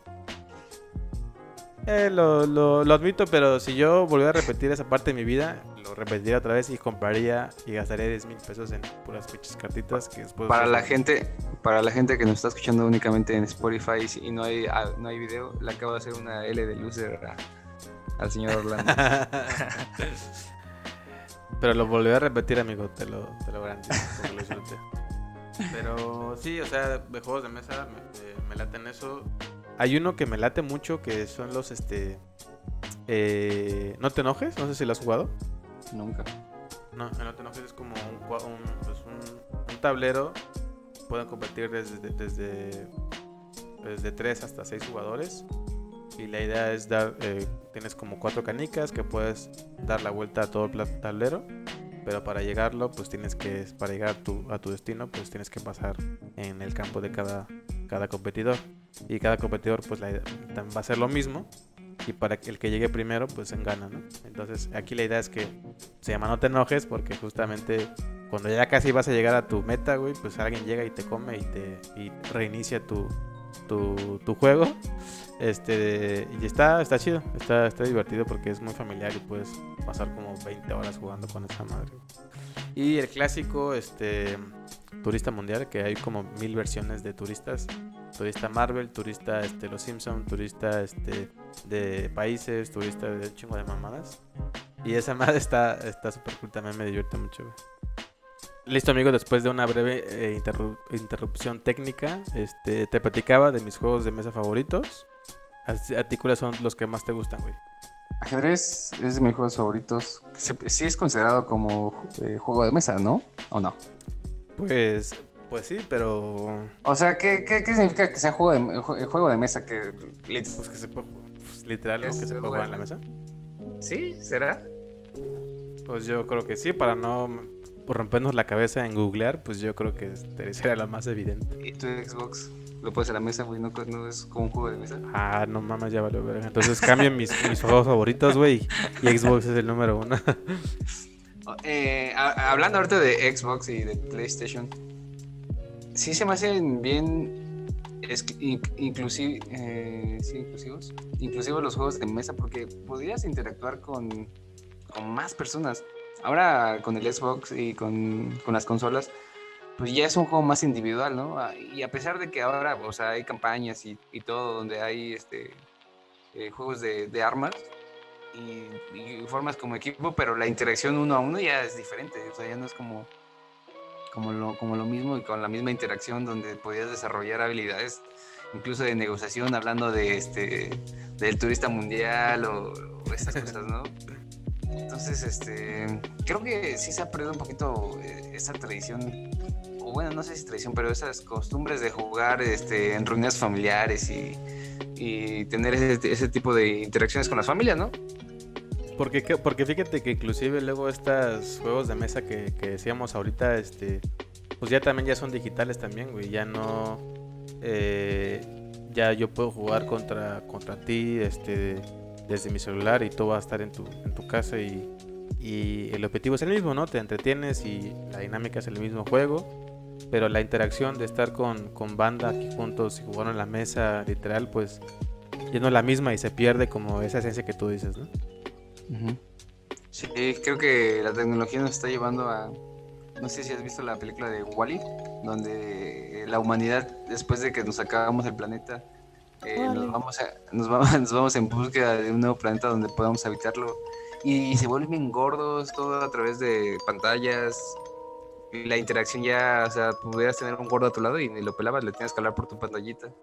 Eh, lo, lo, lo, admito, pero si yo volviera a repetir esa parte de mi vida, lo repetiría otra vez y compraría y gastaría 10 mil pesos en puras fichas cartitas que después... Para la gente para la gente que nos está escuchando únicamente en Spotify y no hay, ah, no hay video, le acabo de hacer una L de loser al señor Orlando. <laughs> pero lo volví a repetir, amigo, te lo, te lo garantizo. Pero sí, o sea, de juegos de mesa me, eh, me laten eso. Hay uno que me late mucho que son los este. Eh, no te enojes, no sé si lo has jugado. Nunca. No, no te enojes es como un, pues un, tablero. Pueden competir desde, desde, desde 3 hasta 6 jugadores. Y la idea es dar. Eh, tienes como cuatro canicas que puedes dar la vuelta a todo el tablero. Pero para llegarlo, pues tienes que. Para llegar a tu, a tu destino, pues tienes que pasar en el campo de cada, cada competidor y cada competidor pues va a hacer lo mismo y para el que llegue primero pues en gana. Entonces aquí la idea es que se llama no te enojes porque justamente cuando ya casi vas a llegar a tu meta, güey, pues alguien llega y te come y te y reinicia tu, tu, tu juego. Este, y está, está chido, está, está divertido porque es muy familiar y puedes pasar como 20 horas jugando con esa madre. Y el clásico, este, Turista Mundial, que hay como mil versiones de turistas turista Marvel, turista este, Los Simpson, turista este, de países, turista de un chingo de mamadas. Y esa madre está súper está cool, también me divierte mucho. Listo, amigo, después de una breve eh, interrupción técnica, este, te platicaba de mis juegos de mesa favoritos. ¿A ti cuáles son los que más te gustan, güey? Ajedrez es de mis juegos favoritos. Sí es considerado como eh, juego de mesa, ¿no? ¿O no? Pues pues sí, pero. O sea, ¿qué, qué, significa que sea juego de, juego de mesa? Que, pues que se puede, pues, literal, que se puede jugar en la mesa. Sí, ¿será? Pues yo creo que sí, para no rompernos la cabeza en googlear, pues yo creo que <laughs> sería lo más evidente. ¿Y tu Xbox? ¿Lo puedes en la mesa, güey? ¿No, es como un juego de mesa? Ah, no mames, ya vale ver. Entonces cambien mis, <laughs> mis juegos favoritos, güey. Y Xbox es el número uno. <laughs> Eh, hablando ahorita de Xbox y de PlayStation, sí se me hacen bien inclusive, eh, inclusivos, inclusivos los juegos de mesa porque podrías interactuar con, más personas. Ahora con el Xbox y con, con, las consolas, pues ya es un juego más individual, ¿no? Ah, y a pesar de que ahora, o sea, hay campañas y, y todo donde hay este, eh, juegos de, de armas, y, formas como equipo, pero la interacción uno a uno ya es diferente, o sea, ya no es como, como, lo, como lo mismo y con la misma interacción donde podías desarrollar habilidades, incluso de negociación, hablando de este, del turista mundial o, esas cosas, ¿no? Entonces, este, creo que sí se ha perdido un poquito eh, esa tradición, o bueno, no sé si tradición, pero esas costumbres de jugar este, en reuniones familiares y, y tener ese, tipo de interacciones con las familias, ¿no? Porque, porque fíjate que inclusive luego estos juegos de mesa que, que decíamos ahorita, este, pues ya también ya son digitales también, güey. Ya no, eh, ya yo puedo jugar contra, contra ti, este, desde mi celular y todo va a estar en tu, en tu casa y, y el objetivo es el mismo, ¿no? Te entretienes y la dinámica es el mismo juego. Pero la interacción de estar con, con banda aquí juntos y jugar en la mesa, literal, pues ya no es la misma y se pierde como esa esencia que tú dices, ¿no? Sí, creo que la tecnología nos está llevando a... No sé si has visto la película de Wally, donde la humanidad, después de que nos acabamos el planeta, eh, nos, vamos <laughs> nos, vamos, en búsqueda de un nuevo planeta donde podamos habitarlo. Y, se vuelven gordos todo a través de pantallas. Y la interacción ya, o sea, pudieras tener un gordo a tu lado y ni lo pelabas, le tienes que hablar por tu pantallita.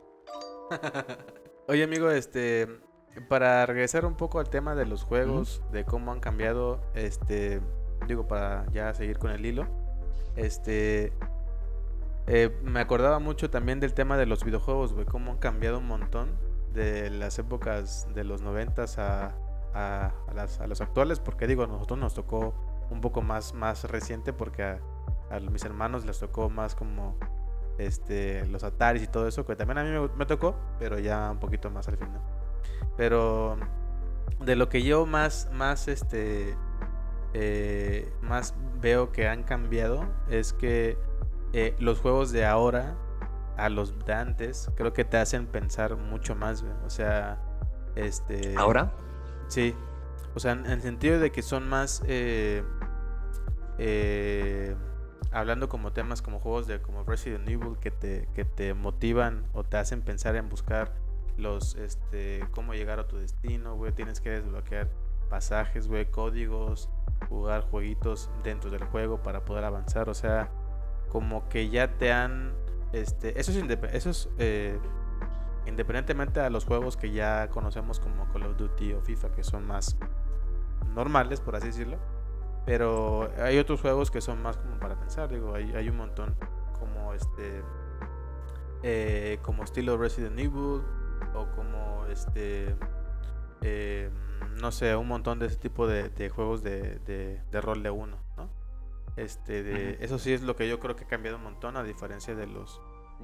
<laughs> Oye, amigo, este, para regresar un poco al tema de los juegos, de cómo han cambiado, este, digo, para ya seguir con el hilo, este, eh, me acordaba mucho también del tema de los videojuegos, güey, cómo han cambiado un montón de las épocas de los noventas a, a, las, a los actuales, porque digo, a nosotros nos tocó un poco más, más reciente, porque a, a mis hermanos les tocó más como este, los Ataris y todo eso, que también a mí me, me tocó, pero ya un poquito más al final. Pero de lo que yo más, más, este, eh, más veo que han cambiado es que eh, los juegos de ahora a los de antes creo que te hacen pensar mucho más, O sea, este... ¿Ahora? Sí. O sea, en el sentido de que son más... Eh, hablando como temas como juegos de como Resident Evil que te, que te motivan o te hacen pensar en buscar los, este, cómo llegar a tu destino, güey. Tienes que desbloquear pasajes, güey, códigos, jugar jueguitos dentro del juego para poder avanzar. O sea, como que ya te han, este, eso es, eh, independientemente a los juegos que ya conocemos como Call of Duty o FIFA, que son más normales, por así decirlo. Pero hay otros juegos que son más como para pensar, digo, hay, hay un montón como este, eh, como estilo Resident Evil, o como este eh, no sé un montón de ese tipo de, juegos de, de, rol de uno ¿no? este de, eso sí es lo que yo creo que ha cambiado un montón a diferencia de los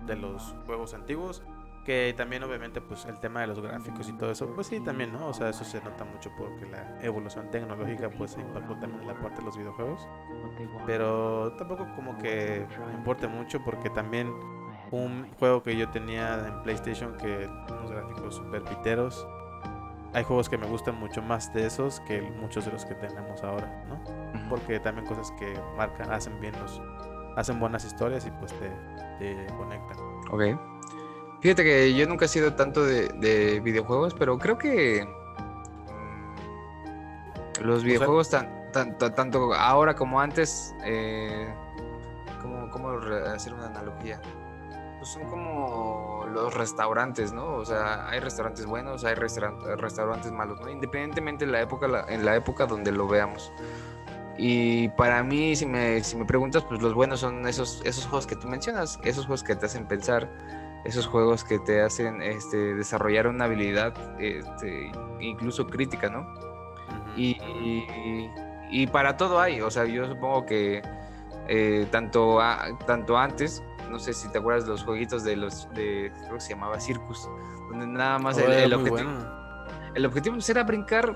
de los juegos antiguos que también obviamente pues el tema de los gráficos y todo eso pues sí también no o sea eso se nota mucho porque la evolución tecnológica pues impactó también en la parte de los videojuegos pero tampoco como que importe mucho porque también un juego que yo tenía en PlayStation que unos gráficos super piteros. Hay juegos que me gustan mucho más de esos que muchos de los que tenemos ahora, ¿no? Porque también cosas que marcan, hacen bien los, hacen buenas historias y pues te, te conectan. Ok. Fíjate que yo nunca he sido tanto de, videojuegos, pero creo que mm, los videojuegos tanto, tanto ahora como antes, eh, ¿cómo, ¿cómo hacer una analogía? Pues son como los restaurantes, ¿no? O sea, hay restaurantes buenos, hay restaurantes malos, ¿no? Independientemente de la época, en la época donde lo veamos. Y para mí, si me, si me preguntas, pues los buenos son esos, esos juegos que tú mencionas, esos juegos que te hacen pensar, esos juegos que te hacen este, desarrollar una habilidad, este, incluso crítica, ¿no? y, y, para todo hay, o sea, yo supongo que eh, tanto, tanto antes no sé si te acuerdas de los jueguitos de los de creo que se llamaba Circus, donde nada más el, objetivo el objetivo pues, era brincar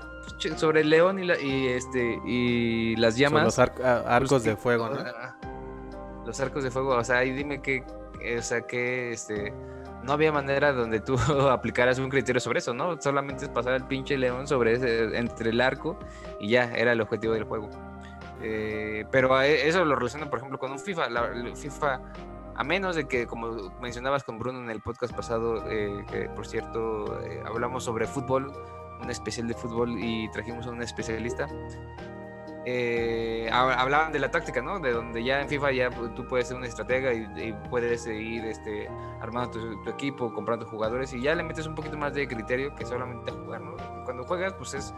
sobre el león y, y este, y las llamas. los arcos de fuego, ¿no? Los arcos de fuego, o sea, y dime que, o sea, que, este, no había manera donde tú <laughs> aplicaras un criterio sobre eso, ¿no? Solamente es pasar el pinche león sobre ese, entre el arco y ya, era el objetivo del juego. Eh, pero eso lo relaciono, por ejemplo, con un FIFA. La, FIFA, a menos de que, como mencionabas con Bruno en el podcast pasado, eh, que por cierto eh, hablamos sobre fútbol, un especial de fútbol y trajimos a un especialista. hablaban de la táctica, ¿no? De donde ya en FIFA ya tú puedes ser un estratega y, puedes ir este, armando tu, tu, equipo, comprando jugadores y ya le metes un poquito más de criterio que solamente a jugar, ¿no? Cuando juegas, pues es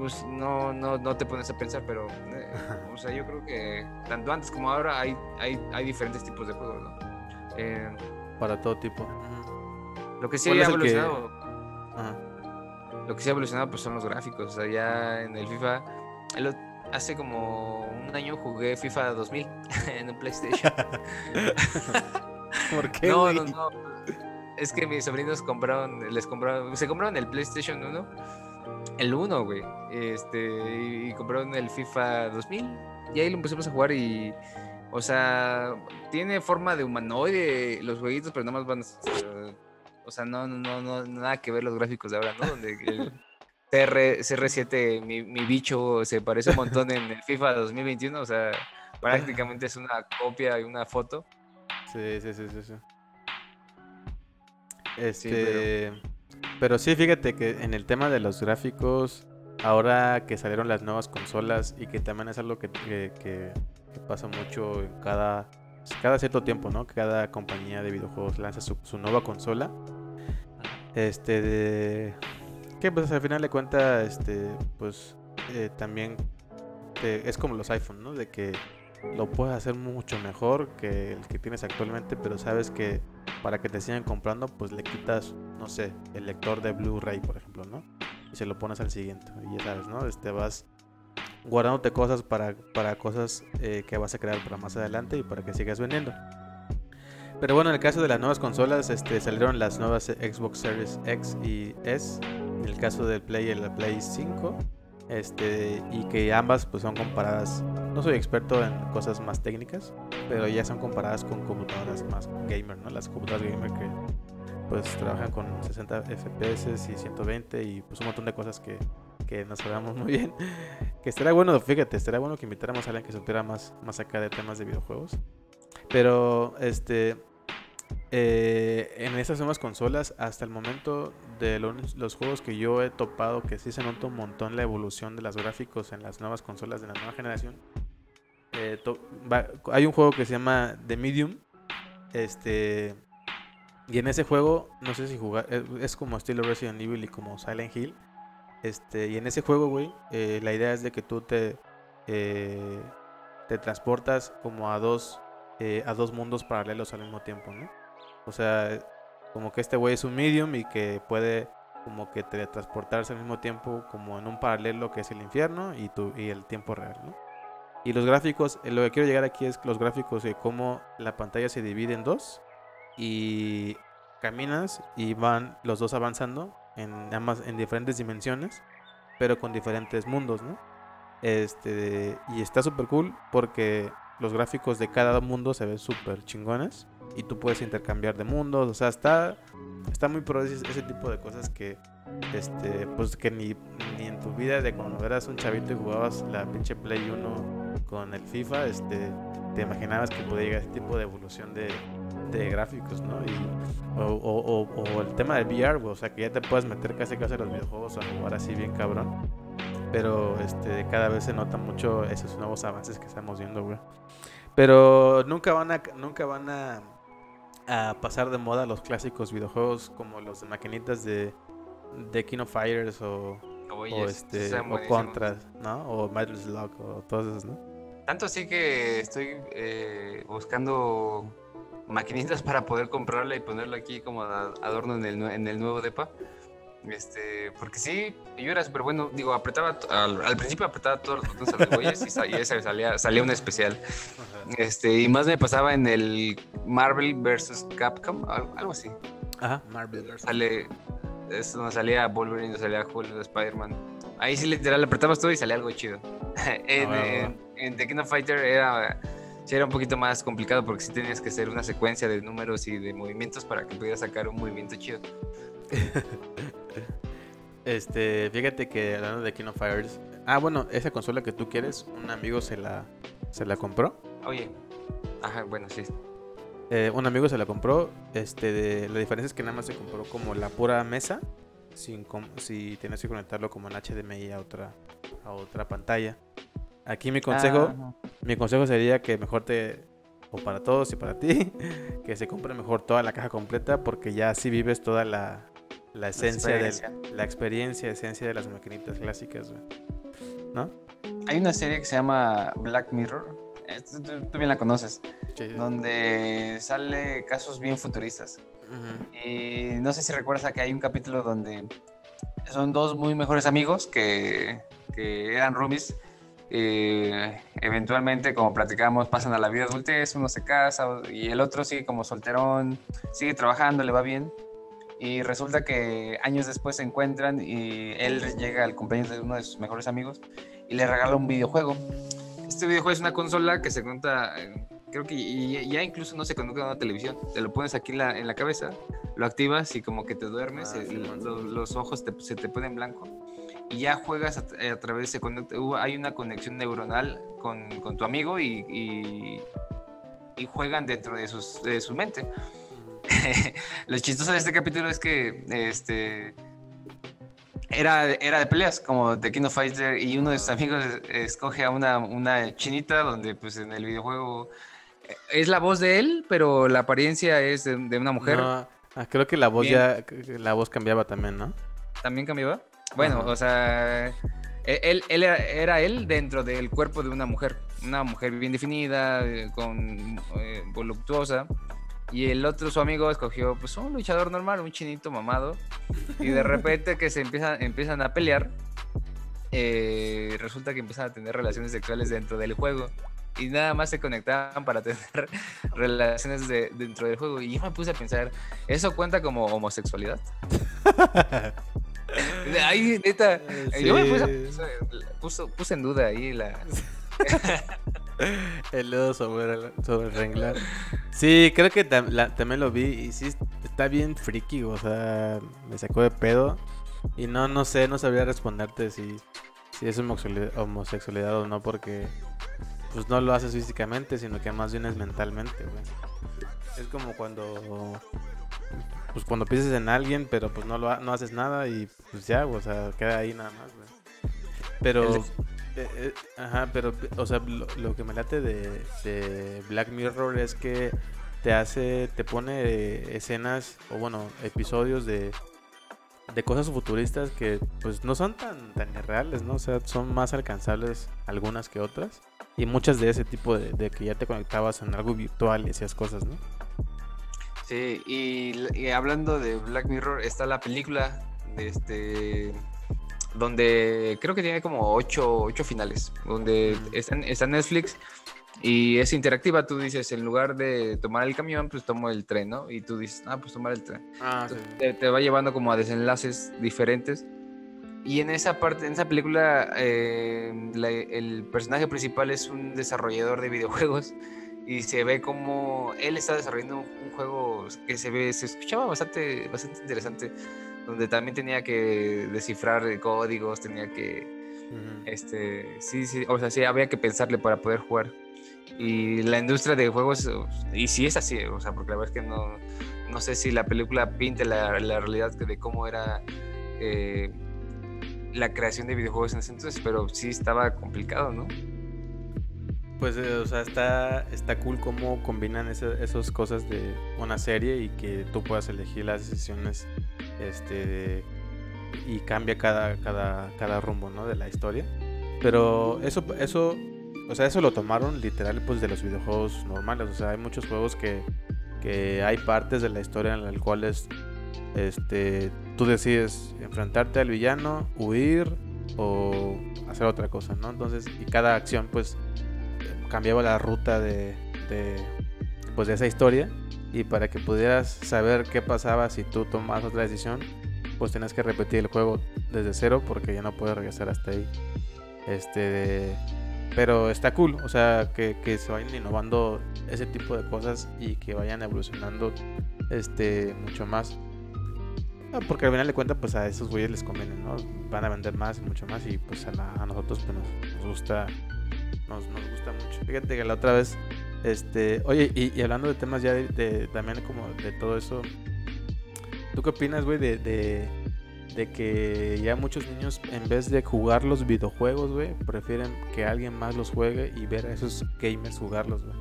pues no, no, no te pones a pensar, pero eh, o sea, yo creo que tanto antes como ahora hay, hay, hay diferentes tipos de juegos, ¿no? Eh, Para todo tipo. Lo que sí ha evolucionado. Lo que sí ha evolucionado pues son los gráficos. O sea, ya en el FIFA. hace como un año jugué FIFA 2000 <laughs> en un PlayStation. <laughs> ¿Por qué? No, no, no. Es que mis sobrinos compraron, les compraron, se compraron el PlayStation 1 el 1, güey. Este, y compraron el FIFA 2000. Y ahí lo empezamos a jugar y. O sea, tiene forma de humanoide los jueguitos, pero nada más van. O sea, no, no, no, nada que ver los gráficos de ahora, ¿no? Donde el CR7, mi, mi bicho, se parece un montón en el FIFA 2021. O sea, prácticamente es una copia y una foto. Sí, sí, sí, sí. sí. Este. Pero sí, fíjate que en el tema de los gráficos, ahora que salieron las nuevas consolas y que también es algo que, pasa mucho en cada, cada cierto tiempo, ¿no? Cada compañía de videojuegos lanza su, nueva consola. Este, de, que pues al final de cuentas, este, pues eh, también es como los iPhones, ¿no? De que lo puedes hacer mucho mejor que el que tienes actualmente, pero sabes que para que te sigan comprando, pues le quitas, no sé, el lector de Blu-ray, por ejemplo, ¿no? Y se lo pones al siguiente. Y ya sabes, ¿no? Este vas guardándote cosas para, para cosas eh, que vas a crear para más adelante y para que sigas vendiendo. Pero bueno, en el caso de las nuevas consolas, este, salieron las nuevas Xbox Series X y S. En el caso del Play el Play 5 este, y que ambas pues son comparadas, no soy experto en cosas más técnicas, pero ya son comparadas con computadoras más gamer, ¿no? Las computadoras gamer que pues trabajan con 60 FPS y 120 y pues un montón de cosas que, que nos sabemos <laughs> muy bien. Que estaría bueno, fíjate, estaría bueno que invitáramos a alguien que supiera más, más acá de temas de videojuegos. Pero este eh, en esas nuevas consolas, hasta el momento de los, juegos que yo he topado, que sí se nota un montón la evolución de los gráficos en las nuevas consolas de la nueva generación. Eh, hay un juego que se llama The Medium. Este. Y en ese juego, no sé si jugar. Es, como estilo Resident Evil y como Silent Hill. Este, y en ese juego, güey, eh, la idea es de que tú te. te transportas como a dos. a dos mundos paralelos al mismo tiempo, ¿no? O sea, como que este güey es un medium y que puede como que teletransportarse al mismo tiempo como en un paralelo que es el infierno y, tu, y el tiempo real, ¿no? Y los gráficos, eh, lo que quiero llegar aquí es los gráficos de cómo la pantalla se divide en dos y caminas y van los dos avanzando en ambas en diferentes dimensiones, pero con diferentes mundos, ¿no? Este, y está súper cool porque los gráficos de cada mundo se ven súper chingones y tú puedes intercambiar de mundos, o sea, está está muy pro ese, tipo de cosas que este pues que ni, ni en tu vida de cuando eras un chavito y jugabas la pinche Play 1 con el FIFA, este te imaginabas que podía llegar ese tipo de evolución de, de gráficos, ¿no? Y, o, o, o, el tema del VR, o sea, que ya te puedes meter casi casi a los videojuegos a jugar así bien cabrón. Pero este cada vez se nota mucho esos nuevos avances que estamos viendo, güey. Pero nunca van a nunca van a a pasar de moda los clásicos videojuegos como los de maquinitas de, de King of Fighters o, o, este, o Contras, ¿no? O Metal Slug o todos esos, ¿no? Tanto así que estoy eh, buscando maquinitas <laughs> para poder comprarla y ponerla aquí como adorno en el, en el nuevo depa. Este, porque sí, yo era súper bueno. Digo, apretaba, al, principio apretaba todos los botones a los güeyes y, salía, salía un especial. Este, y más me pasaba en el Marvel vs. Capcom, algo, así. Ajá, Marvel vs. Sale, es donde salía Wolverine, salía Hulk, Spider-Man. Ahí sí literal apretabas todo y salía algo chido. <laughs> en, Ah, en- en The King of Fighter era, sí era un poquito más complicado porque sí tenías que hacer una secuencia de números y de movimientos para que pudieras sacar un movimiento chido. <laughs> Este, fíjate que hablando de King of Fighters. Ah, bueno, esa consola que tú quieres, un amigo se la, se la compró. Oye, ajá, bueno, sí. Eh, un amigo se la compró. Este, de- la diferencia es que nada más se compró como la pura mesa. Sin com- si tienes que conectarlo como en HDMI a otra, a otra pantalla. Aquí mi consejo, Ah, mi consejo sería que mejor te, o para todos y para ti, <laughs> que se compre mejor toda la caja completa porque ya así vives toda la, la esencia de experiencia. la experiencia, esencia de las maquinitas clásicas, güey. ¿no? Hay una serie que se llama Black Mirror. Tú, tú- bien la conoces. Sí. Donde sale casos bien futuristas. Ujú. Y no sé si recuerdas que hay un capítulo donde son dos muy mejores amigos que, que eran roomies. eh, eventualmente, como platicamos, pasan a la vida adultez, uno se casa y el otro sigue como solterón, sigue trabajando, le va bien. Y resulta que años después se encuentran y él llega al cumpleaños de uno de sus mejores amigos y le regala un videojuego. Este videojuego es una consola que se conecta, eh, creo que y- ya incluso no se conecta a una televisión. Te lo pones aquí en la, en la cabeza, lo activas y como que te duermes, Ah, eh, sí, lo- los ojos te- se te ponen blanco y ya juegas a, a través, se conecta, hay una conexión neuronal con, con tu amigo y, y, y juegan dentro de, sus, de su mente. <laughs> Lo chistoso de este capítulo es que este era, era de peleas, como The King of Fighter, y uno de sus amigos escoge a una, una chinita donde pues en el videojuego eh, es la voz de él, pero la apariencia es de, de una mujer. No, ah, creo que la voz Bien. ya, la voz cambiaba también, ¿no? ¿También cambiaba? Bueno, o sea, e- él, él era, era él dentro del cuerpo de una mujer, una mujer bien definida, eh, con eh, voluptuosa. Y el otro, su amigo, escogió pues un luchador normal, un chinito mamado. Y de repente que se empiezan, empiezan a pelear, eh, resulta que empiezan a tener relaciones sexuales dentro del juego. Y nada más se conectaban para tener <laughs> relaciones de- dentro del juego. Y yo me puse a pensar, ¿eso cuenta como homosexualidad? <laughs> Ahí, neta, eh, yo me puse, Sí. puso- puse en duda ahí la... <laughs> <laughs> El dedo sobre el, sobre el renglón. Sí, creo que tam- también lo vi y sí está bien friki, o sea, me sacó de pedo. Y no, no sé, no sabría responderte si, si es homosexualidad, o no, porque pues no lo haces físicamente, sino que más bien es mentalmente, güey. Es como cuando pues cuando piensas en alguien, pero pues no lo ha- no haces nada y pues ya, o sea, queda ahí nada más, güey. Pero eh, eh, ajá, pero o sea, lo, que me late de, de Black Mirror es que te hace te pone escenas o bueno, episodios de de cosas futuristas que pues no son tan tan irreales, ¿no? O sea, son más alcanzables algunas que otras y muchas de ese tipo de, de que ya te conectabas en algo virtual y hacías cosas, ¿no? Sí, y hablando de Black Mirror, está la película de este donde creo que tiene como ocho, ocho finales, donde está, está Netflix y es interactiva. Tú dices, en lugar de tomar el camión, pues tomo el tren, ¿no? Y tú dices, ah, pues tomar el tren. Ah, Entonces, te, te va llevando como a desenlaces diferentes. Y en esa parte, en esa película, eh, la- el personaje principal es un desarrollador de videojuegos y se ve como él está desarrollando un, un juego que se ve, se escuchaba bastante, bastante interesante, donde también tenía que descifrar códigos, tenía que, este, sí, sí, o sea, sí, había que pensarle para poder jugar. Y la industria de juegos, y sí es así, o sea, porque la verdad es que no, no sé si la película pinte la, la realidad de cómo era eh, la creación de videojuegos en ese entonces, pero sí estaba complicado, ¿no? Pues, eh, o sea, está, está cool cómo combinan esas cosas de una serie y que tú puedas elegir las decisiones este, y cambia cada, cada, cada rumbo, ¿no? De la historia. Pero eso, eso, o sea, eso lo tomaron literal pues de los videojuegos normales. O sea, hay muchos juegos que, que hay partes de la historia en las cuales este, tú decides enfrentarte al villano, huir o hacer otra cosa, ¿no? Entonces, y cada acción pues cambiaba la ruta de, de, pues de esa historia y para que pudieras saber qué pasaba si tú tomabas otra decisión pues tienes que repetir el juego desde cero porque ya no puedes regresar hasta ahí. Este, pero está cool, o sea, que, que se vayan innovando ese tipo de cosas y que vayan evolucionando este mucho más. Ah, Porque al final de cuentas, pues a esos güeyes les conviene, ¿no? Van a vender más y mucho más y pues a, la- a nosotros pues nos, nos gusta, nos, nos gusta mucho. Fíjate que la otra vez, este, oye, y, y hablando de temas ya de, de- también como de todo eso, ¿tú qué opinas, güey, de, de, de que ya muchos niños en vez de jugar los videojuegos, güey, prefieren que alguien más los juegue y ver a esos gamers jugarlos, güey?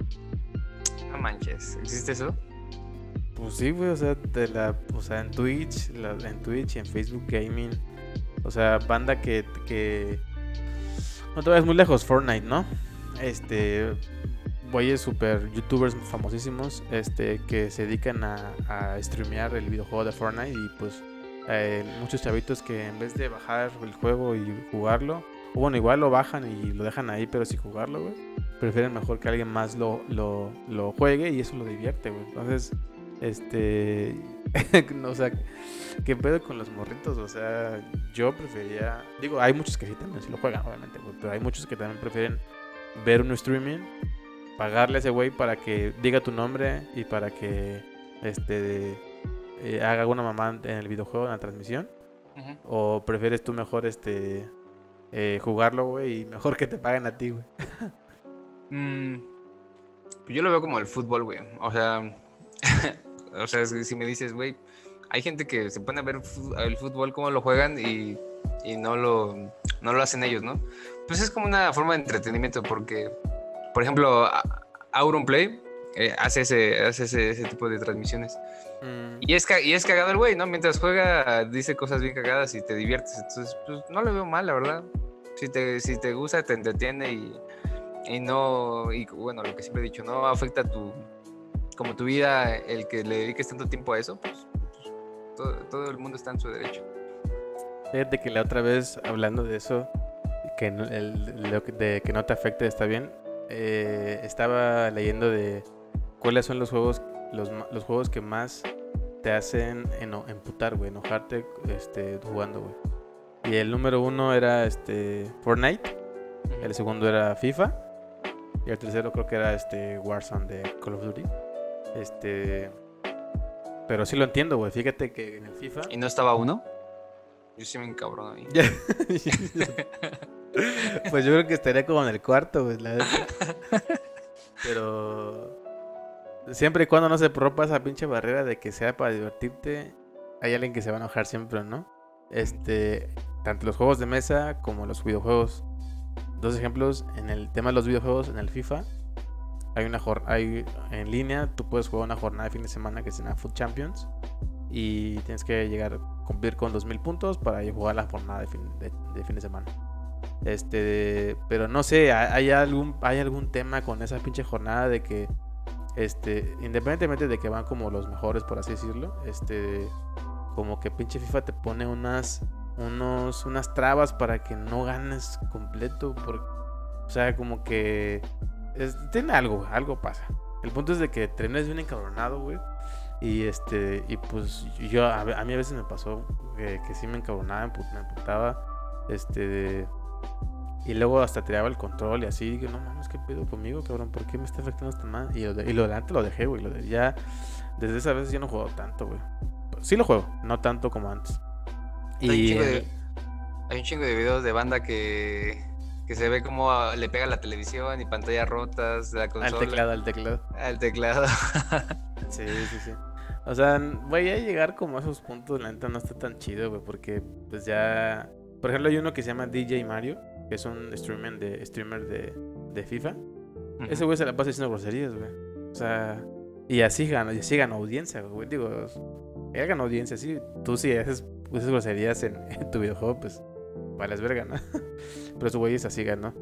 No manches, ¿existe eso? Pues sí, güey, o sea, de la, o sea, en Twitch, la- en Twitch y en Facebook Gaming, o sea, banda que, que no te vayas muy lejos, Fortnite, ¿no? Este, güeyes super youtubers famosísimos, este, que se dedican a, a streamear el videojuego de Fortnite y pues eh, muchos chavitos que en vez de bajar el juego y jugarlo, bueno, igual lo bajan y lo dejan ahí, pero sin jugarlo, güey, prefieren mejor que alguien más lo, lo, lo juegue y eso lo divierte, güey. Entonces, este, <laughs> o sea, ¿qué pedo con los morritos? O sea, yo prefería, digo, hay muchos que sí también sí lo juegan, obviamente, pero hay muchos que también prefieren ver un streaming, pagarle a ese güey para que diga tu nombre y para que, este, eh, haga alguna mamá en el videojuego, en la transmisión. ¿O prefieres tú mejor, este, eh, jugarlo, güey, y mejor que te paguen a ti, güey? <laughs> Mm, yo lo veo como el fútbol, güey. O sea, <laughs> o sea, si me dices, güey, hay gente que se pone a ver el fútbol, cómo lo juegan y, y no, lo, no lo hacen ellos, ¿no? Pues es como una forma de entretenimiento porque, por ejemplo, A- Auronplay eh, hace, ese, hace ese, ese tipo de transmisiones. Mm, Y es, y es cagado el güey, ¿no? Mientras juega, dice cosas bien cagadas y te diviertes. Entonces, pues no lo veo mal, la verdad. Si te, si te gusta, te entretiene y, y no, y bueno, lo que siempre he dicho, no afecta tu, como tu vida, el que le dediques tanto tiempo a eso, pues, pues, todo, todo el mundo está en su derecho. Fíjate que la otra vez, hablando de eso, que no, el- lo que- de que no te afecte está bien, eh, estaba leyendo de cuáles son los juegos, los juegos que más te hacen eno- emputar, güey, enojarte este, jugando, güey. Y el número uno era este Fortnite, el segundo era FIFA, y el tercero creo que era este Warzone de Call of Duty. Este, pero sí lo entiendo, güey. Fíjate que en el FIFA ¿Y no estaba uno? Yo sí me encabrono ahí. <laughs> Pues yo creo que estaría como en el cuarto, güey, la. Pero siempre y cuando no se rompa esa pinche barrera de que sea para divertirte, hay alguien que se va a enojar siempre, ¿no? Este, tanto los juegos de mesa como los videojuegos. Dos ejemplos, en el tema de los videojuegos, en el FIFA, hay una hay en línea, tú puedes jugar una jornada de fin de semana que se llama Foot Champions y tienes que llegar cumplir con 2000 puntos para jugar la jornada de fin de, fin de semana. Este, pero no sé, ¿hay algún hay algún tema con esa pinche jornada de que este, independientemente de que van como los mejores por así decirlo, este como que pinche FIFA te pone unas unos unas trabas para que no ganes completo por o sea, como que es- tiene algo, algo pasa. El punto es de que terminas bien encabronado, güey. Y este, y pues yo, a, mí a veces me pasó que, que sí me encabronaba, me emputaba. Este, y luego hasta tiraba el control y así. Digo, no mames, ¿qué pedo conmigo, cabrón? ¿Por qué me está afectando esta mal? Y lo, de, y lo dejé, güey. Lo de ya, desde esa vez ya no juego tanto, güey. Sí lo juego, no tanto como antes. Hay Y de- Hay un chingo de videos de banda que, que se ve como ah, le pega la televisión y pantallas rotas, la consola. al teclado, al teclado. Al teclado. <laughs> Sí, sí, sí. O sea, voy a llegar como a esos puntos, la neta no está tan chido, güey, porque pues ya... Por ejemplo, hay uno que se llama DJ Mario, que es un streamer de, streamer de, de FIFA. Ese güey se la pasa diciendo groserías, güey. O sea, y así gana, y así gana audiencia, güey. Digo, él gana audiencia, sí. Tú si haces, haces groserías en, <laughs> en tu videojuego, pues vales verga, ¿no? <laughs> Pero ese güey es así ganó.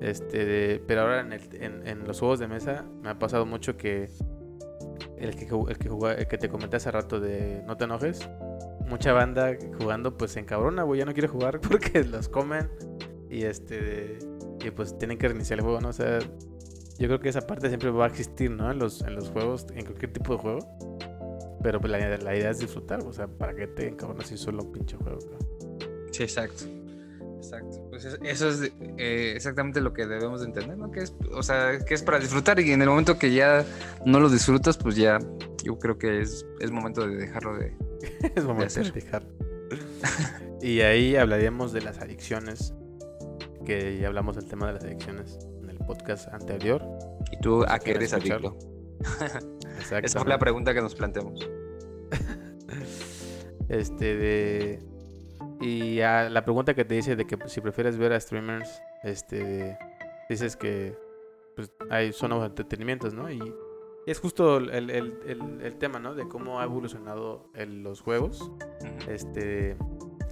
Este, pero ahora en, el- en, en los juegos de mesa me ha pasado mucho que el que, el que, juga- el que te comenté hace rato de no te enojes, mucha banda jugando pues se encabrona, güey, ya no quiere jugar <laughs> porque los comen y este y pues tienen que reiniciar el juego, ¿no? O sea, yo creo que esa parte siempre va a existir, ¿no? En los, en los juegos, en cualquier tipo de juego. Pero pues, la, idea es disfrutar, o sea, ¿para qué te encabronas si solo un pinche juego? Sí, exacto. Exacto. Pues eso es eh, exactamente lo que debemos de entender, ¿no? Que es, o sea, que es para disfrutar y en el momento que ya no lo disfrutas, pues ya yo creo que es, es momento de dejarlo de, <laughs> es momento de, dejarlo. y ahí hablaríamos de las adicciones, que ya hablamos del tema de las adicciones en el podcast anterior. ¿Y tú a qué eres adicto? <laughs> Esa fue la pregunta que nos planteamos. <laughs> este de y la pregunta que te dice de que si prefieres ver a streamers, este dices que pues hay son entretenimientos, ¿no? Y, es justo el, el, el, tema, ¿no? De cómo ha evolucionado los juegos, este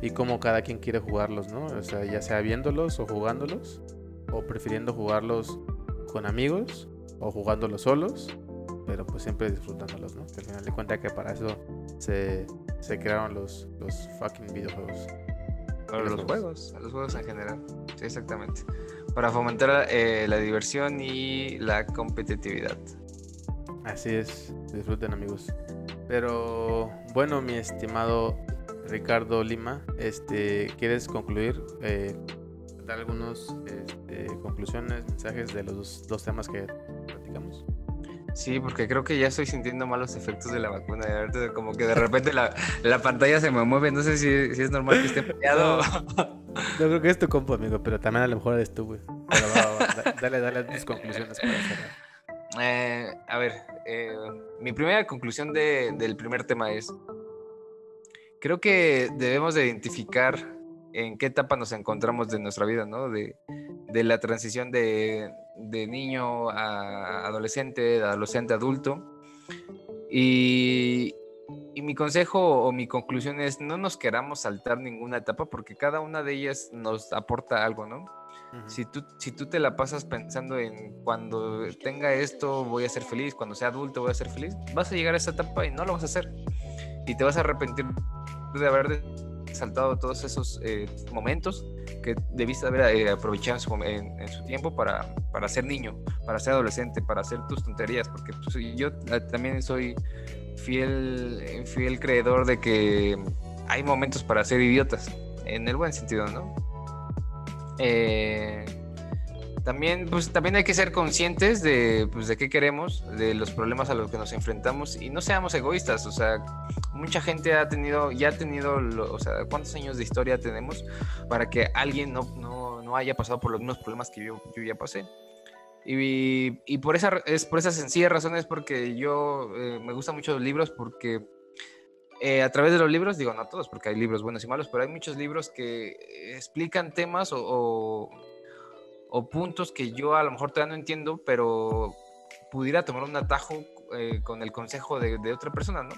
y cómo cada quien quiere jugarlos, ¿no? O sea, ya sea viéndolos o jugándolos, o prefiriendo jugarlos con amigos o jugándolos solos pero pues siempre disfrutándolos, ¿no? Que al final de cuentas que para eso se, se crearon los, los fucking videojuegos. Para los, juegos, los juegos en general. Sí, exactamente. Para fomentar eh, la diversión y la competitividad. Así es, disfruten amigos. Pero bueno, mi estimado Ricardo Lima, este, ¿quieres concluir? Eh, dar algunas este, conclusiones, mensajes de los dos temas que platicamos. Sí, porque creo que ya estoy sintiendo malos efectos de la vacuna. Como que de repente la, pantalla se me mueve. No sé si, es normal que esté peleado. Yo creo que es tu compo, amigo, pero también a lo mejor eres tú, güey. Dale, dale tus conclusiones para eh, a ver, eh, mi primera conclusión del primer tema es, creo que debemos de identificar en qué etapa nos encontramos de nuestra vida, ¿no? De, de la transición de, de niño a adolescente, de adolescente a adulto. Y, y, mi consejo o mi conclusión es no nos queramos saltar ninguna etapa porque cada una de ellas nos aporta algo, ¿no? si, tú, si tú te la pasas pensando en cuando tenga esto voy a ser feliz, cuando sea adulto voy a ser feliz, vas a llegar a esa etapa y no lo vas a hacer. Y te vas a arrepentir de haber saltado todos esos eh, momentos que debiste haber eh, aprovechado en su, tiempo para, para, ser niño, para ser adolescente, para hacer tus tonterías, porque pues, yo eh, también soy fiel, fiel creedor de que hay momentos para ser idiotas, en el buen sentido, ¿no? Eh, también, pues, también hay que ser conscientes de, pues, de qué queremos, de los problemas a los que nos enfrentamos y no seamos egoístas. O sea, mucha gente ha tenido, ya ha tenido, o sea, ¿cuántos años de historia tenemos para que alguien no, no, no haya pasado por los mismos problemas que yo, yo ya pasé? Y, y, por, esa, es por esas sencillas razones porque yo eh, me gustan mucho los libros porque eh, a través de los libros, digo no todos porque hay libros buenos y malos, pero hay muchos libros que explican temas o puntos que yo a lo mejor todavía no entiendo, pero pudiera tomar un atajo eh, con el consejo de, otra persona, ¿no?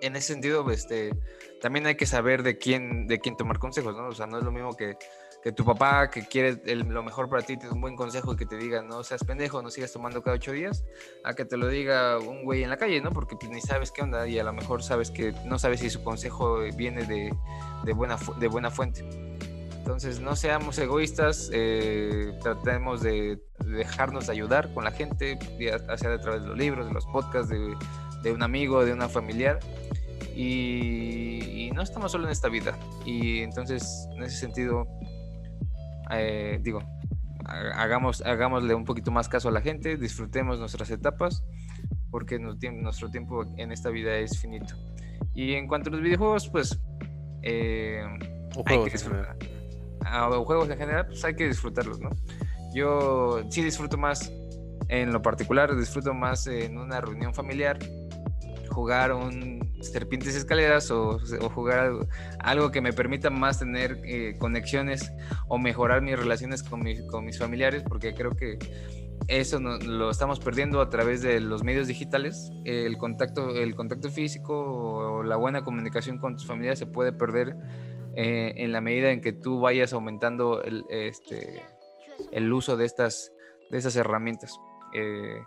En ese sentido, este, también hay que saber de quién, de quién tomar consejos, ¿no? O sea, no es lo mismo que, que tu papá que quiere lo mejor para ti, te da un buen consejo y que te diga, no seas pendejo, no sigas tomando cada ocho días, a que te lo diga un güey en la calle, ¿no? Porque pues, ni sabes qué onda y a lo mejor sabes que no sabes si su consejo viene de, de buena, de buena fuente. Entonces, no seamos egoístas, eh, tratemos de dejarnos ayudar con la gente, ya sea a través de los libros, de los podcasts, de, un amigo, de una familiar. Y, no estamos solo en esta vida. Y entonces, en ese sentido, eh, digo, hagamos, hagámosle un poquito más caso a la gente, disfrutemos nuestras etapas, porque nuestro tiempo en esta vida es finito. Y en cuanto a los videojuegos, pues... Eh, hay que disfrutar a juegos en general, pues hay que disfrutarlos, ¿no? Yo sí disfruto más, en lo particular, disfruto más en una reunión familiar, jugar un serpientes escaleras o, jugar algo, que me permita más tener eh, conexiones o mejorar mis relaciones con, con mis familiares, porque creo que eso lo estamos perdiendo a través de los medios digitales. El contacto, el contacto físico o la buena comunicación con tus familiares se puede perder eh, en la medida en que tú vayas aumentando el, este, el uso de estas, de estas herramientas. Eh,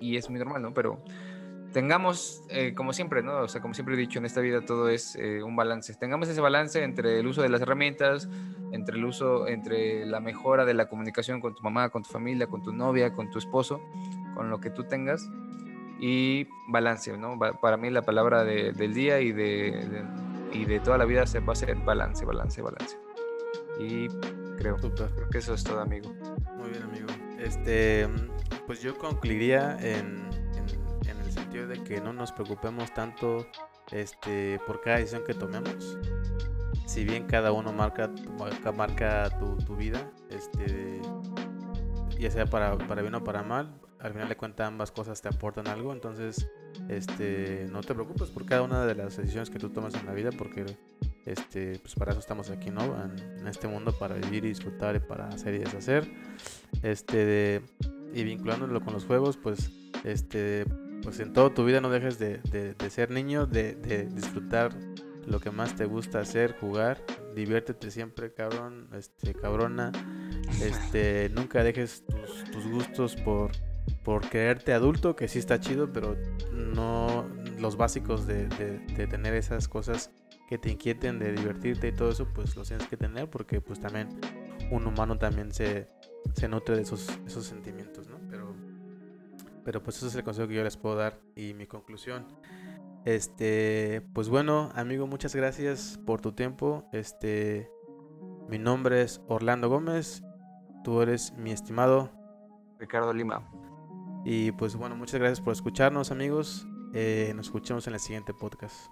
y es muy normal, ¿no? Pero tengamos, eh, como siempre, ¿no? O sea, como siempre he dicho, en esta vida todo es un balance. Tengamos ese balance entre el uso de las herramientas, entre el uso, entre la mejora de la comunicación con tu mamá, con tu familia, con tu novia, con tu esposo, con lo que tú tengas y balance, ¿no? Para mí la palabra del día y de, y de toda la vida se va a ser balance, balance, balance. Y creo, creo que eso es todo, amigo. Muy bien, amigo. Este, pues yo concluiría en, en, el sentido de que no nos preocupemos tanto este, por cada decisión que tomemos. Si bien cada uno marca, marca tu, tu vida, este, ya sea para, para bien o para mal, al final de cuentas ambas cosas te aportan algo, entonces este, no te preocupes por cada una de las decisiones que tú tomas en la vida, porque este, pues para eso estamos aquí, ¿no? En, este mundo para vivir y disfrutar y para hacer y deshacer. Este, y vinculándolo con los juegos, pues, este, pues en toda tu vida no dejes de, de, ser niño, de, de, disfrutar lo que más te gusta hacer, jugar, diviértete siempre, cabrón, este, cabrona, este, nunca dejes tus, tus gustos por por creerte adulto, que sí está chido, pero no los básicos de, de, tener esas cosas que te inquieten, de divertirte y todo eso, pues los tienes que tener porque pues también un humano también se, se nutre de esos, esos sentimientos, ¿no? Pero, pero pues eso es el consejo que yo les puedo dar y mi conclusión. Este, pues bueno, amigo, muchas gracias por tu tiempo. Este, mi nombre es Orlando Gómez. Tú eres mi estimado Ricardo Lima. Y pues bueno, muchas gracias por escucharnos amigos. Eh, nos escuchamos en el siguiente podcast.